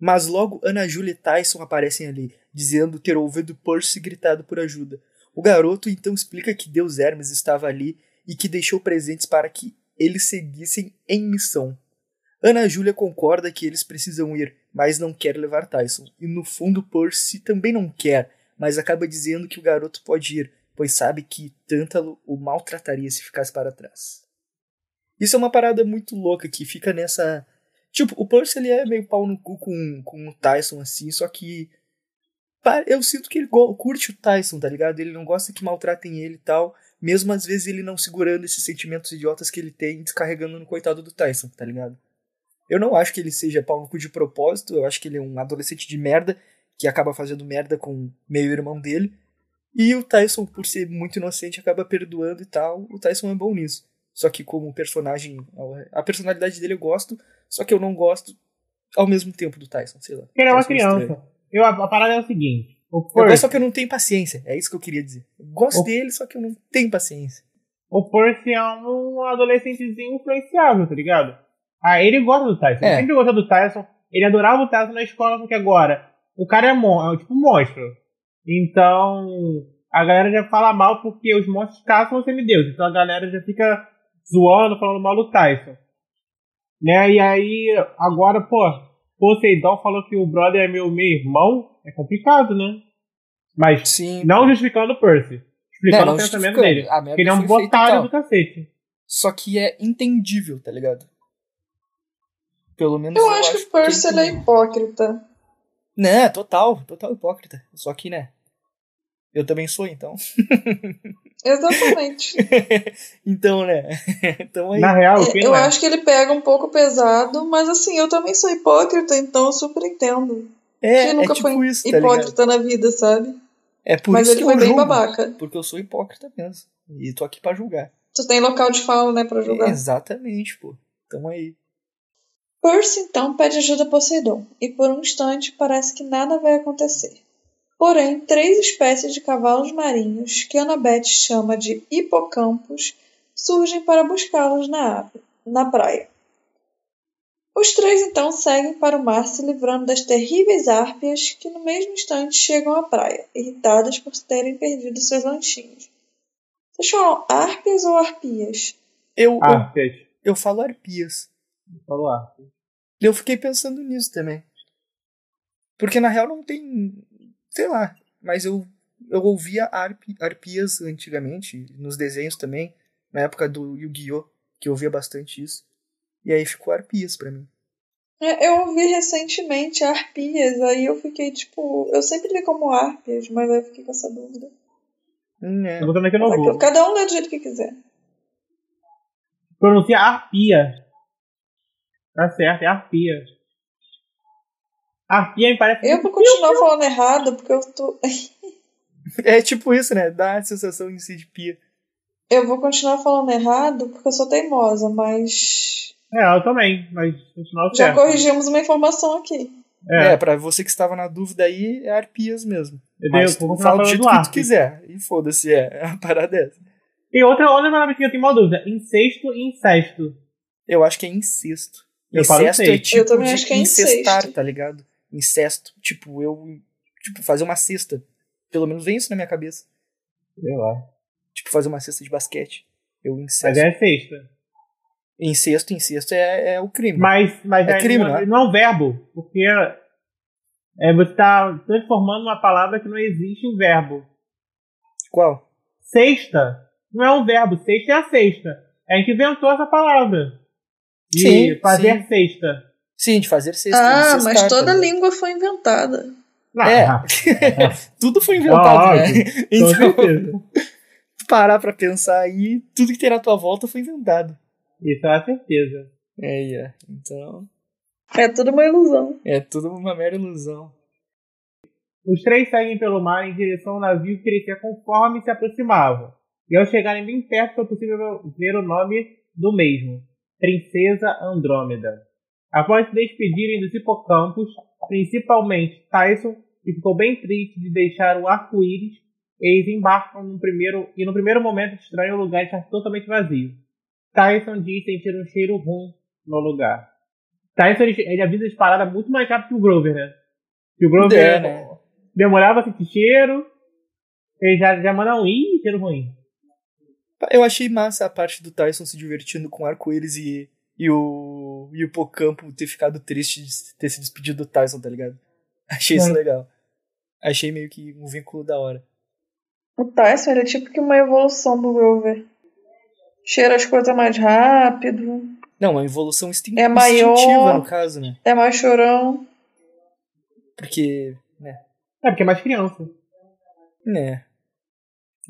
Mas logo Ana Júlia e Tyson aparecem ali, dizendo ter ouvido Percy gritado por ajuda. O garoto então explica que Deus Hermes estava ali e que deixou presentes para que eles seguissem em missão. Ana Júlia concorda que eles precisam ir, mas não quer levar Tyson. E no fundo Percy também não quer, mas acaba dizendo que o garoto pode ir, pois sabe que Tântalo o maltrataria se ficasse para trás. Isso é uma parada muito louca que fica nessa. Tipo, o Percy ele é meio pau no cu com, com o Tyson assim, só que eu sinto que ele curte o Tyson, tá ligado? Ele não gosta que maltratem ele e tal. Mesmo às vezes ele não segurando esses sentimentos idiotas que ele tem, descarregando no coitado do Tyson, tá ligado? Eu não acho que ele seja pau no cu de propósito, eu acho que ele é um adolescente de merda que acaba fazendo merda com meio irmão dele. E o Tyson, por ser muito inocente, acaba perdoando e tal. O Tyson é bom nisso. Só que como personagem, a personalidade dele eu gosto, só que eu não gosto ao mesmo tempo do Tyson, sei lá. Ele é uma estranho. criança. Eu, a, a parada é o seguinte. O Eu gosto, Percy, só que eu não tenho paciência. É isso que eu queria dizer. Eu gosto O- dele, só que eu não tenho paciência. o Percy é um adolescentezinho influenciável, tá ligado? Ah, ele gosta do Tyson. É. Ele sempre gostou do Tyson. Ele adorava o Tyson na escola, porque agora o cara é, mon é tipo um monstro. Então, a galera já fala mal porque os monstros caçam os semideuses. Então a galera já fica zoando, falando mal do Tyson. Né? E aí, agora, pô, Poseidon falou que o brother é meu, meu irmão. É complicado, né? Mas Sim. não justificando o Percy. Explicando não o pensamento dele. Que ele é um tal. do cacete. Só que é entendível, tá ligado? Pelo menos Eu acho que o Percy ele é hipócrita. Né, total, total hipócrita. Só que, né? Eu também sou, então. Exatamente. então, né? então aí. Na real, É, eu é? acho que ele pega um pouco pesado, mas assim, eu também sou hipócrita, então eu super entendo. É, Quem nunca é tipo foi isso, tá ligado? hipócrita na vida, sabe? É por mas isso ele que foi eu bem julgo, babaca. Porque eu sou hipócrita mesmo. E tô aqui pra julgar. Tu tem local de fala, né, pra julgar. Exatamente, pô. Tamo aí. Percy então pede ajuda a Poseidon, e por um instante parece que nada vai acontecer. Porém, três espécies de cavalos marinhos, que Annabeth chama de hipocampos, surgem para buscá-los na, na praia. Os três então seguem para o mar, se livrando das terríveis árpias que no mesmo instante chegam à praia, irritadas por terem perdido seus lanchinhos. Vocês falam árpias ou arpias? Eu, eu, Ah, fez. eu falo arpias. Falou ah. Eu fiquei pensando nisso também. Porque na real não tem. Sei lá. Mas eu, eu ouvia arpi, arpias antigamente, nos desenhos também, na época do Yu-Gi-Oh! que eu ouvia bastante isso. E aí ficou arpias pra mim. É, Eu ouvi recentemente arpias, aí eu fiquei tipo. Eu sempre li como árpias, mas aí eu fiquei com essa dúvida. Hum, é. Eu também que eu não vou. Cada um lê do jeito que quiser. Pronuncia arpia. Tá certo, é arpia. Arpia me parece. Eu vou continuar falando errado, porque eu tô. É tipo isso, né? Dá a sensação em si de pia. Eu vou continuar falando errado porque eu sou teimosa, mas. É, eu também, mas continuar Já certo. corrigimos uma informação aqui. É, É, pra você que estava na dúvida aí, é arpias mesmo. eu Mas tu fala do falando jeito do que tu quiser. E foda-se, é. A parada é essa. E outra, outra palavra que eu tenho uma dúvida: incesto e incesto. Eu acho que é incesto. Eu falo Incesto é tipo Eu também de acho que é incestar, incesto. tá ligado? Incesto. Tipo, eu. Tipo, fazer uma cesta. Pelo menos vem isso na minha cabeça. Sei lá. Tipo, fazer uma cesta de basquete. Eu Mas incesto. é sexta. Incesto, incesto é, é o crime. Mas, mas É aí crime, não, não é? não é um verbo. Porque é, você está transformando uma palavra que não existe em verbo. Qual? Sexta não é um verbo. Sexta é a sexta. A gente inventou essa palavra. De Sim, fazer sim. sexta. Sim, de fazer cesta. Ah, mas toda ligado? língua foi inventada. Não, É. ah, Tudo foi inventado, Ah, né? Então, parar pra pensar aí, tudo que tem na tua volta foi inventado. Isso é uma certeza. É, é. Então, É tudo uma ilusão. é tudo uma mera ilusão. Os três seguem pelo mar em direção ao navio que crescia conforme se aproximavam. E ao chegarem bem perto foi possível ver o nome do mesmo, Princesa Andrômeda. Após se despedirem dos hipocampos, principalmente Tyson, que ficou bem triste de deixar o arco-íris, eles embarcam no primeiro, e no primeiro momento estranho o lugar está totalmente vazio. Tyson diz sentir um cheiro ruim no lugar. Tyson ele, ele avisa as paradas muito mais rápido que o Grover, né? Que o Grover É, né? demorava a sentir cheiro, ele já, já manda um ih, cheiro ruim. Eu achei massa a parte do Tyson se divertindo com arco-íris e, e o o Pocampo ter ficado triste de ter se despedido do Tyson, tá ligado? Achei isso É. legal. Achei meio que um vínculo da hora. O Tyson ele é tipo que uma evolução do Grover. Cheira as coisas mais rápido, Não, uma evolução instin É maior. instintiva, no caso, né? é mais chorão. Porque, né? É, porque é mais criança. É.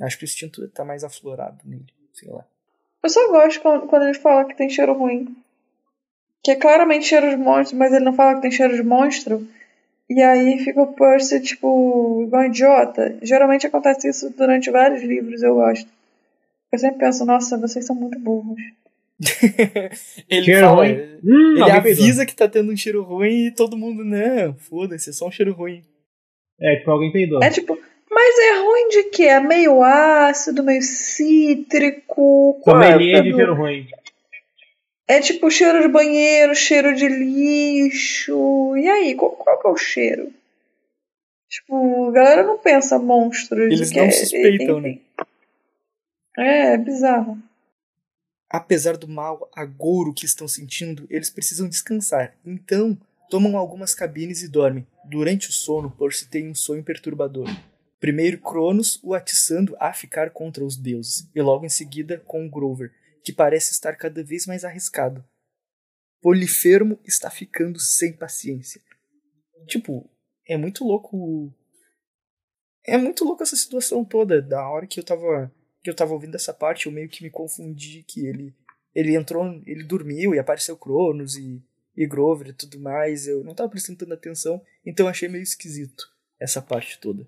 Acho que o instinto tá mais aflorado nele. Sei lá. Eu só gosto quando, quando ele fala que tem cheiro ruim. Que é claramente cheiro de monstro, mas ele não fala que tem cheiro de monstro. E aí fica o Percy, tipo, igual um idiota. Geralmente acontece isso durante vários livros, eu gosto. Eu sempre penso, nossa, vocês são muito burros. ele Cheiro fala, ruim? ele Hum, peidou. avisa que tá tendo um cheiro ruim e todo mundo, não, foda-se, é só um cheiro ruim. É, tipo, alguém peidou. É tipo, mas é ruim de quê? É meio ácido, meio cítrico. qual é Sommelier de cheiro ruim. É tipo cheiro de banheiro, cheiro de lixo. E aí, qual, qual que é o cheiro? Tipo, a galera não pensa monstros. Eles que não é- suspeitam, enfim. É, é bizarro. Apesar do mal agouro que estão sentindo, eles precisam descansar. Então, tomam algumas cabines e dormem. Durante o sono, Percy tem um sonho perturbador. Primeiro Cronos o atiçando a ficar contra os deuses, e logo em seguida com Grover, que parece estar cada vez mais arriscado. Polifermo está ficando sem paciência. Tipo, é muito louco. É muito louco essa situação toda. Da hora que eu tava que eu tava ouvindo essa parte, eu meio que me confundi que ele ele entrou, ele dormiu e apareceu Cronos e, e Grover e tudo mais. Eu não tava prestando tanta atenção, então eu achei meio esquisito essa parte toda.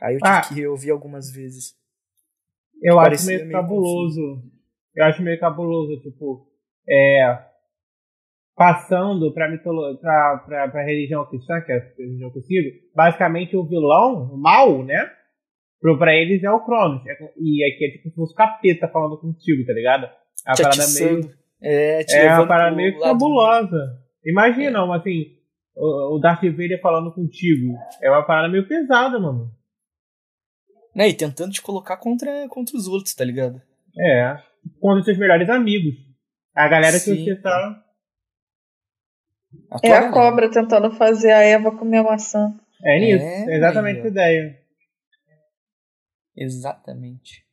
Aí eu tive Ah. que reouvir algumas vezes. Eu acho meio meio cabuloso. Eu acho meio cabuloso, tipo, é. Passando pra, mitolo... pra, pra, pra religião cristã, que é a religião que eu sigo, basicamente o vilão, o mal, né? Pro, pra eles é o Cronos. É e aqui é tipo se fosse capeta falando contigo, tá ligado? É uma Te parada atiçando. meio. É, te É uma parada meio cabulosa. Imagina, uma, assim, o, o Darth Vader falando contigo. É uma parada meio pesada, mano. Né, e tentando te colocar contra, contra os outros, tá ligado? É. Contra os seus melhores amigos. A galera que Sim, você tá. A É a cobra tentando fazer a Eva comer a maçã. É nisso. É, É, exatamente ó. essa ideia. Exatamente.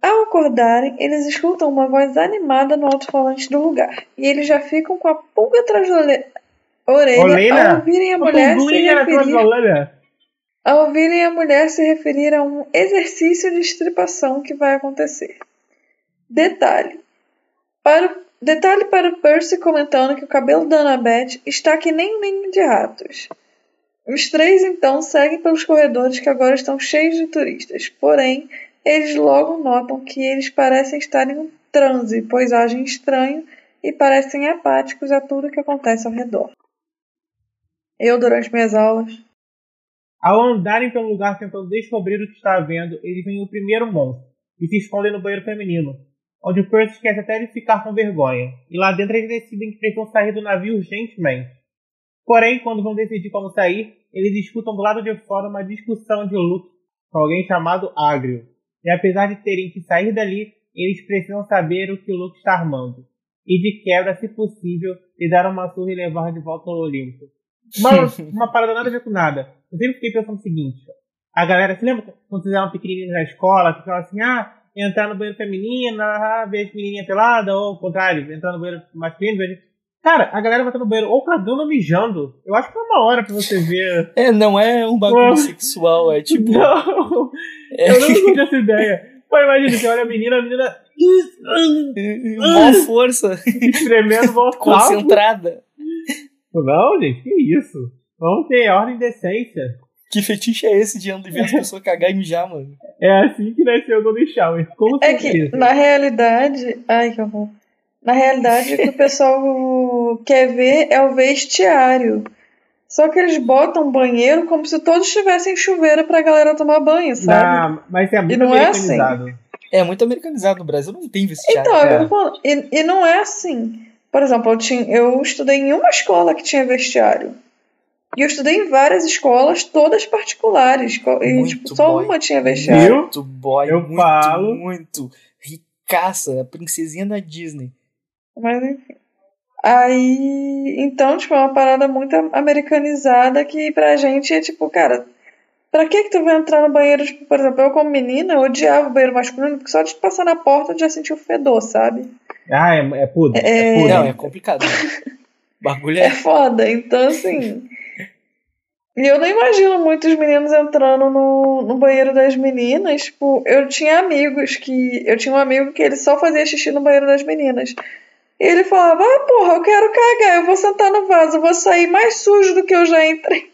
Ao acordarem, eles escutam uma voz animada no alto-falante do lugar. E eles já ficam com a pulga atrás da ore- orelha Orelha? ao ouvirem a mulher se referir ao ouvirem a mulher se referir a um exercício de estripação que vai acontecer. Detalhe. Para, detalhe para Percy comentando que o cabelo da Annabeth está que nem um ninho de ratos. Os três então seguem pelos corredores que agora estão cheios de turistas. Porém, eles logo notam que eles parecem estar em um transe, pois agem estranho e parecem apáticos a tudo que acontece ao redor. Eu, durante minhas aulas, Ao andarem pelo lugar tentando descobrir o que está havendo, eles veem o primeiro monstro e se escondem no banheiro feminino, onde o Percy esquece até de ficar com vergonha. E lá dentro eles decidem que precisam sair do navio urgentemente. Porém, quando vão decidir como sair, eles escutam do lado de fora uma discussão de luto com alguém chamado Agrio. E apesar de terem que sair dali, eles precisam saber o que o Luke está armando. E de quebra, se possível, lhe dar uma surra e levar de volta ao Olimpo. Uma, uma parada nada a ver com nada. Eu sempre fiquei pensando o seguinte: a galera, se lembra quando vocês eram pequenininhos na escola, que falavam assim, ah, entrar no banheiro feminino, ver as menininhas peladas, ou ao contrário, entrar no banheiro masculino, ver... Cara, a galera vai estar no banheiro ou cagando ou mijando. Eu acho que é uma hora pra você ver. É, não é um bagulho Não. sexual, é tipo. Não! É, Eu nunca tive essa ideia. Pô, imagina, você olha a menina, a menina mó força tremendo, voltando. concentrada. Não, gente, que isso? Vamos ter ordem e decência. Que fetiche é esse de andar ver as pessoas cagar e mijar, mano? É assim que nasceu o Golden Shower. Com É que, certeza. na realidade. Ai, que horror. Na realidade, o que o pessoal quer ver é o vestiário. Só que eles botam banheiro como se todos tivessem chuveiro pra galera tomar banho, sabe? Não, mas é muito não é assim. americanizado. É muito americanizado no Brasil, não tem vestiário. Então, É. eu tô falando, e, e não é assim. Por exemplo, eu, tinha, eu estudei em uma escola que tinha vestiário. E eu estudei em várias escolas, todas particulares. E tipo, só boy. uma tinha vestiário. Muito boy, Eu muito, falo. muito. Ricaça, a princesinha da Disney. Mas enfim. Aí, então, tipo, é uma parada muito americanizada que pra gente é tipo, cara, pra que que tu vai entrar no banheiro, tipo, por exemplo, eu como menina, eu odiava o banheiro masculino, porque só de passar na porta eu já sentia o fedor, sabe? Ah, é, é. É. É. Não, é complicado. O bagulho É é. foda, então assim. E eu não imagino muitos meninos entrando no, no banheiro das meninas. Tipo, eu tinha amigos que. Eu tinha um amigo que ele só fazia xixi no banheiro das meninas. E ele falava: Ah, porra, eu quero cagar, eu vou sentar no vaso, eu vou sair mais sujo do que eu já entrei.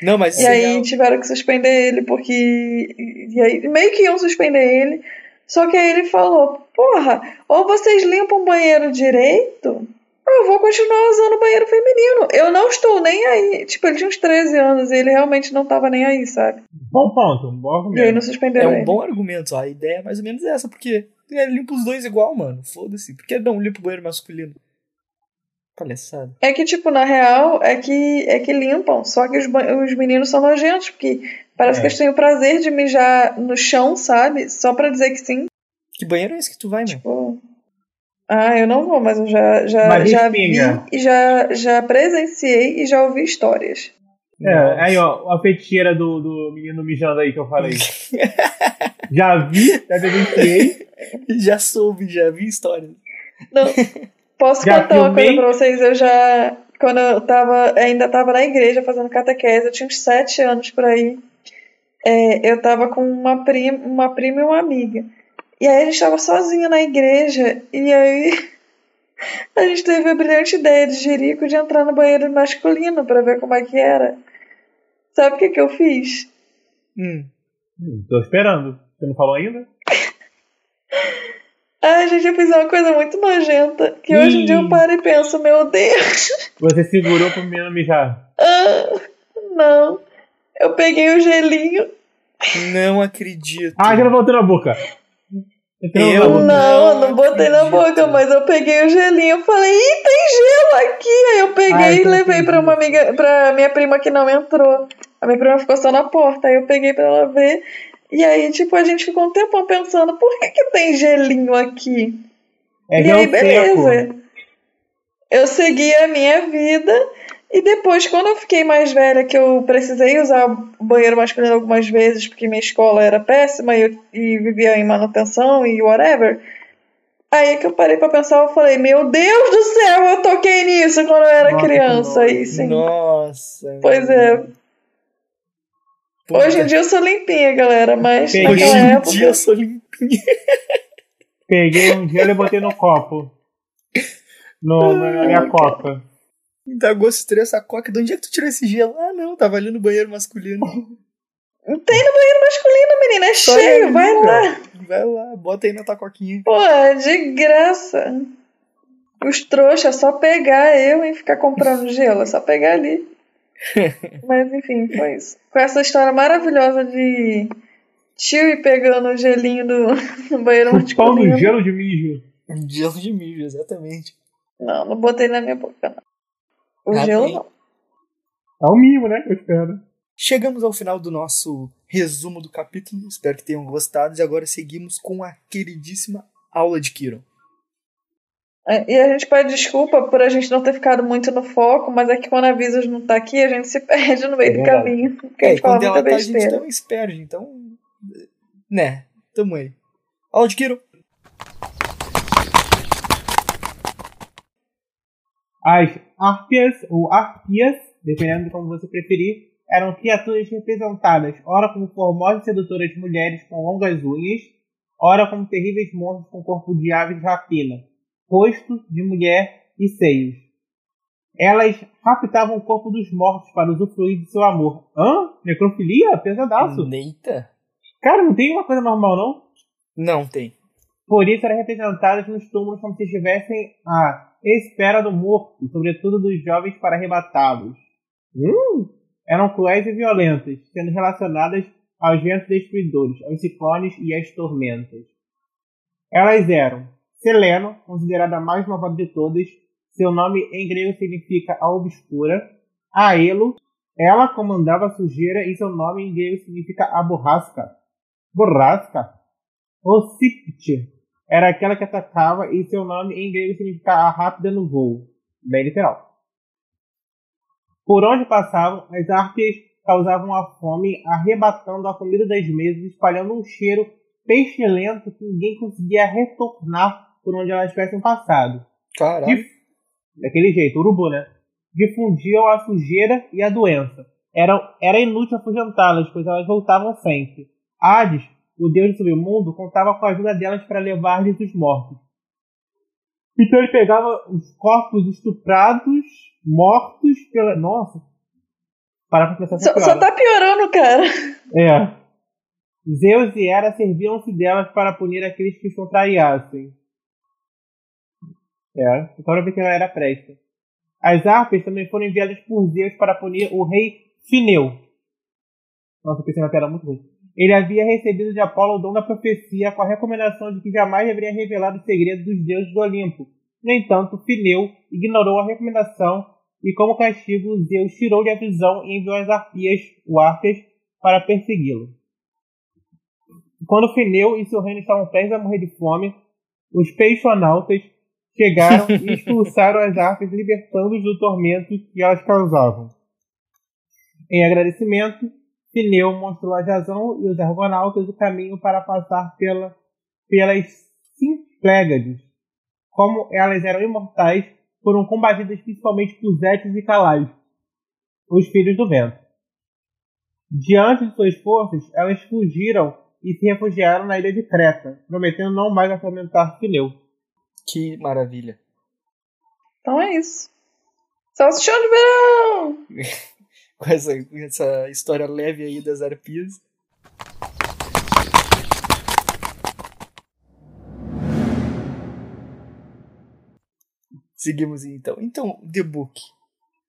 Não, mas E aí tiveram que suspender ele, porque. E aí, meio que iam suspender ele. Só que aí ele falou: Porra, ou vocês limpam o banheiro direito, eu vou continuar usando o banheiro feminino. Eu não estou nem aí. Tipo, ele tinha uns 13 anos e ele realmente não tava nem aí, sabe? Bom ponto, um bom E aí argumento. não é suspenderam um ele. bom argumento. A ideia é mais ou menos essa, porque ele limpa os dois igual, mano. Foda-se. Por que não limpa o banheiro masculino? Palhaçada. É que, tipo, na real, é que, é que limpam. Só que os, os meninos são nojentos, porque parece É. que eles têm o prazer de mijar no chão, sabe? Só pra dizer que sim. Que banheiro é esse que tu vai, mano? Tipo, ah, eu não vou, mas eu já, já, Mas já vi e já, já presenciei e já ouvi histórias. É, Nossa. aí ó, a feiticeira do, do menino mijando aí que eu falei. já vi, já denunciei. Já soube, já vi histórias. Não, posso Já contar uma coisa filmei. pra vocês? Eu já, quando eu tava, ainda tava na igreja fazendo catequese, eu tinha uns sete anos por aí. É, eu tava com uma prima, uma prima e uma amiga. E aí a gente tava sozinha na igreja, e aí a gente teve a brilhante ideia de Jerico de entrar no banheiro masculino pra ver como é que era. Sabe o que que eu fiz? Hum. Hum, Tô esperando. Você não falou ainda? Ai, gente, eu fiz uma coisa muito nojenta, que hoje em dia eu Ih. paro e penso, meu Deus. Você segurou pro menino mijar. Ah, não. Eu peguei o gelinho. Não acredito. Ah, já voltou na boca. Entrou Eu. Não, eu não botei na boca, mas eu peguei o gelinho. Eu falei, ih, tem gelo aqui. Aí eu peguei Ai, e que levei pra uma amiga, pra minha prima que não entrou. A minha prima ficou só na porta. Aí eu peguei pra ela ver. E aí, tipo, a gente ficou um tempão pensando, por que que tem gelinho aqui? É e gel aí, beleza. seco. Eu segui a minha vida. E depois, quando eu fiquei mais velha, que eu precisei usar o banheiro masculino algumas vezes, porque minha escola era péssima e, eu, e vivia em manutenção e whatever. Aí que eu parei pra pensar, eu falei, meu Deus do céu, eu toquei nisso quando eu era Nossa, criança. Aí sim. Nossa. Pois é. Hoje em dia eu sou limpinha, galera, mas Peguei. Hoje em época. dia eu sou limpinho. Peguei um gelo e botei no copo. No, na minha copa. Dá gosto de essa coca. De onde é que tu tirou esse gelo? Ah, não, tava ali no banheiro masculino. Tem no banheiro masculino, menina, é Só cheio, ali, vai cara. lá. Vai lá, bota aí na tua coquinha. Pô, de graça. Os trouxas, é só pegar eu e ficar comprando gelo, é só pegar ali. Mas enfim, foi isso. Com essa história maravilhosa de tio e pegando o gelinho do, do banheiro masculino. gelo de mijo. Um gelo de mijo, exatamente. Não, não botei na minha boca, não. O Ah, gelo bem. não. É o mínimo, né? Que eu espero. Chegamos ao final do nosso resumo do capítulo. Espero que tenham gostado. E agora seguimos com a queridíssima aula de Kiron. É, E a gente pede desculpa por a gente não ter ficado muito no foco, mas é que quando a Visas não tá aqui, a gente se perde no meio É do caminho. Porque a É, gente fala quando muita ela tá, a gente besteira. também se perde. Então, né, tamo aí. Aula de Kiron. As Arpias, ou Arpias, dependendo de como você preferir, eram criaturas representadas, ora como formosas e sedutoras mulheres com longas unhas, ora como terríveis monstros com corpo de ave de rapina, rosto de mulher e seios. Elas raptavam o corpo dos mortos para usufruir de seu amor. Hã? Necrofilia? Pesadaço. Eita. Cara, não tem uma coisa normal, não? Não tem. Por isso eram representadas nos túmulos como se estivessem à espera do morto, sobretudo dos jovens para arrebatá-los. Hum, eram cruéis e violentas, sendo relacionadas aos ventos destruidores, aos ciclones e às tormentas. Elas eram Seleno, considerada a mais malvada de todas, seu nome em grego significa a obscura. Aelo, ela comandava a sujeira e seu nome em grego significa a borrasca. Borrasca? Ossipte era aquela que atacava e seu nome em grego significa a rápida no voo. Bem literal. Por onde passavam, as árpias causavam a fome, arrebatando a comida das mesas, espalhando um cheiro pestilento que ninguém conseguia retornar por onde elas tivessem passado. Caralho. Dif- Daquele jeito, urubu, né? Difundiam a sujeira e a doença. Era, era inútil afugentá-las, pois elas voltavam sempre. Hades, o deus do submundo, contava com a ajuda delas para levar-lhes os mortos. Então ele pegava os corpos estuprados, mortos pela. Nossa! Para pra pensar Só, só tá piorando, cara. É. Zeus e Hera serviam-se delas para punir aqueles que os contrariassem. É, só para ver que ela era presta. As harpas também foram enviadas por Zeus para punir o rei Fineu. Nossa, pensei na tela muito ruim. Ele havia recebido de Apolo o dom da profecia com a recomendação de que jamais deveria revelar os segredos dos deuses do Olimpo. No entanto, Fineu ignorou a recomendação e, como castigo, Zeus tirou-lhe a visão e enviou as arpias, o Arpias, para persegui-lo. Quando Fineu e seu reino estavam prestes a morrer de fome, os peixonautas chegaram e expulsaram as harpas, libertando-os do tormento que elas causavam. Em agradecimento, Fineu mostrou a Jasão e os argonautas o caminho para passar pela, pelas Simplégades. Como elas eram imortais, foram combatidas principalmente por Zétis e Calais, os filhos do vento. Diante de suas forças, elas fugiram e se refugiaram na ilha de Creta, prometendo não mais atormentar Fineu. Que maravilha. Então é isso. Salsichão de verão! Com essa, essa história leve aí das arpias. Seguimos então. Então, The Book.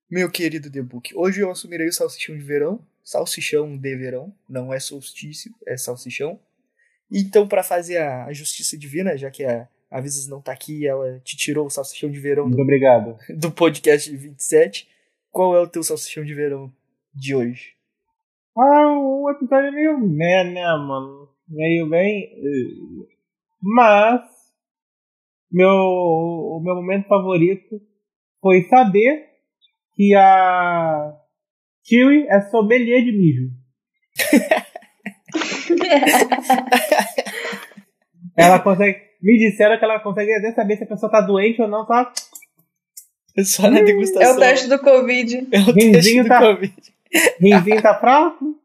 Meu querido The Book. Hoje eu assumirei o salsichão de verão. Salsichão de verão. Não é solstício, é salsichão. Então, para fazer a, a, justiça divina, já que a, a Visas não tá aqui ela te tirou o salsichão de verão Muito do, obrigado. do podcast 27, qual é o teu salsichão de verão de hoje? Ah, o episódio é meio né, né, mano? Meio bem. Mas. Meu, o meu momento favorito foi saber que a Chewie é sommelier de mijo. ela consegue. Me disseram que ela consegue até saber se a pessoa tá doente ou não, só. Só na É degustação. o teste do Covid. É o teste do tá- Covid. Rinzinho tá fraco?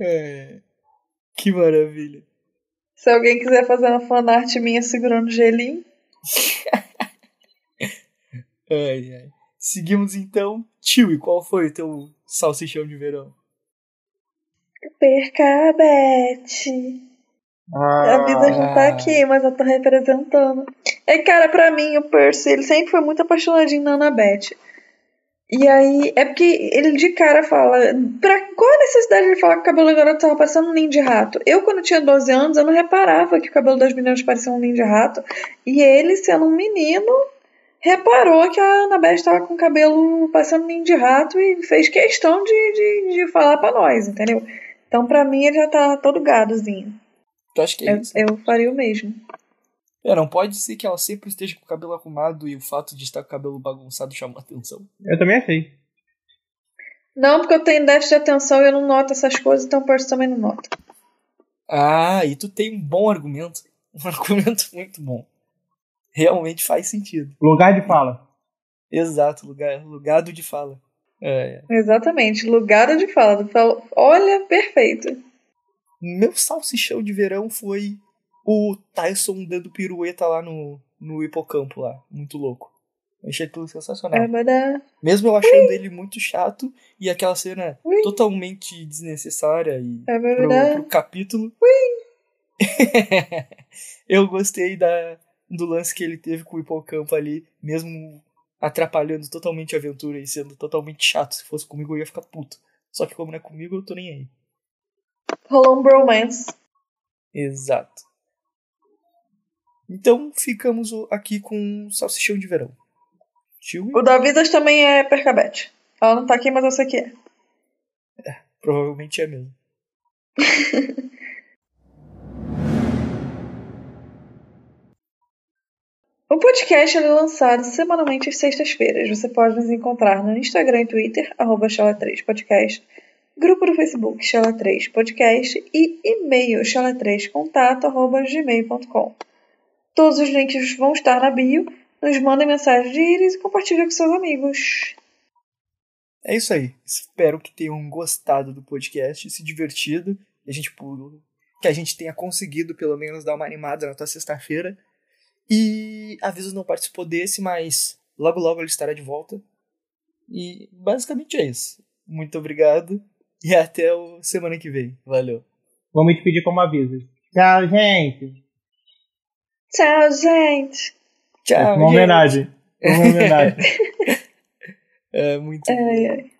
É. Que maravilha. Se alguém quiser fazer uma fanart minha segurando gelinho. Ai, ai. Seguimos então. Chewie, qual foi o teu salsichão de verão? Perca a Beth. Ah, A vida não tá aqui, mas eu tô representando. É, cara, pra mim, o Percy, ele sempre foi muito apaixonadinho na Annabeth. E aí, é porque ele de cara fala. Pra qual a necessidade de falar que o cabelo da garota tava parecendo um ninho de rato? Eu, quando tinha 12 anos, eu não reparava que o cabelo das meninas parecia um ninho de rato. E ele, sendo um menino, reparou que a Annabeth tava com o cabelo parecendo um ninho de rato e fez questão de, de, de falar pra nós, entendeu? Então, pra mim, ele já tá todo gadozinho. Tu acha que é Eu, isso? eu faria o mesmo. É, não pode ser que ela sempre esteja com o cabelo arrumado e o fato de estar com o cabelo bagunçado chama atenção. Eu também achei. Não, porque eu tenho déficit de atenção e eu não noto essas coisas, então o Percy também não nota. Ah, e tu tem um bom argumento. Um argumento muito bom. Realmente faz sentido. Lugar de fala. Exato, lugar, lugado de fala. É. Exatamente, lugar de fala, Olha, perfeito. Meu salsichão de verão foi o Tyson dando pirueta lá no, no hipocampo lá. Muito louco. Eu achei aquilo sensacional. Abadá. Mesmo eu achando ele muito chato e aquela cena Ui. totalmente desnecessária e pro, Abadá. pro capítulo. eu gostei da, do lance que ele teve com o hipocampo ali, mesmo atrapalhando totalmente a aventura e sendo totalmente chato. Se fosse comigo eu ia ficar puto. Só que como não é comigo, eu tô nem aí. Rolou um bromance. Exato. Então ficamos aqui com salsichão de verão. Tio, O da Vidas também é percabete. Ela não tá aqui, mas eu sei que é. provavelmente é mesmo. O podcast é lançado semanalmente às sextas-feiras. Você pode nos encontrar no Instagram e Twitter, arroba Chala3podcast, grupo do Facebook Chala3 Podcast e e-mail chala3contato, arroba gmail.com. Todos os links vão estar na bio. Nos mandem mensagem de íris e compartilhe com seus amigos. É isso aí. Espero que tenham gostado do podcast, se divertido. E a gente, que a gente tenha conseguido, pelo menos, dar uma animada na tua sexta-feira. E Avisos não participou desse, mas logo logo ele estará de volta. E basicamente é isso. Muito obrigado. E até a semana que vem. Valeu. Vamos te pedir como aviso. Tchau, gente. Tchau, gente. Tchau. Uma homenagem. Uma homenagem. é muito. Ai, ai.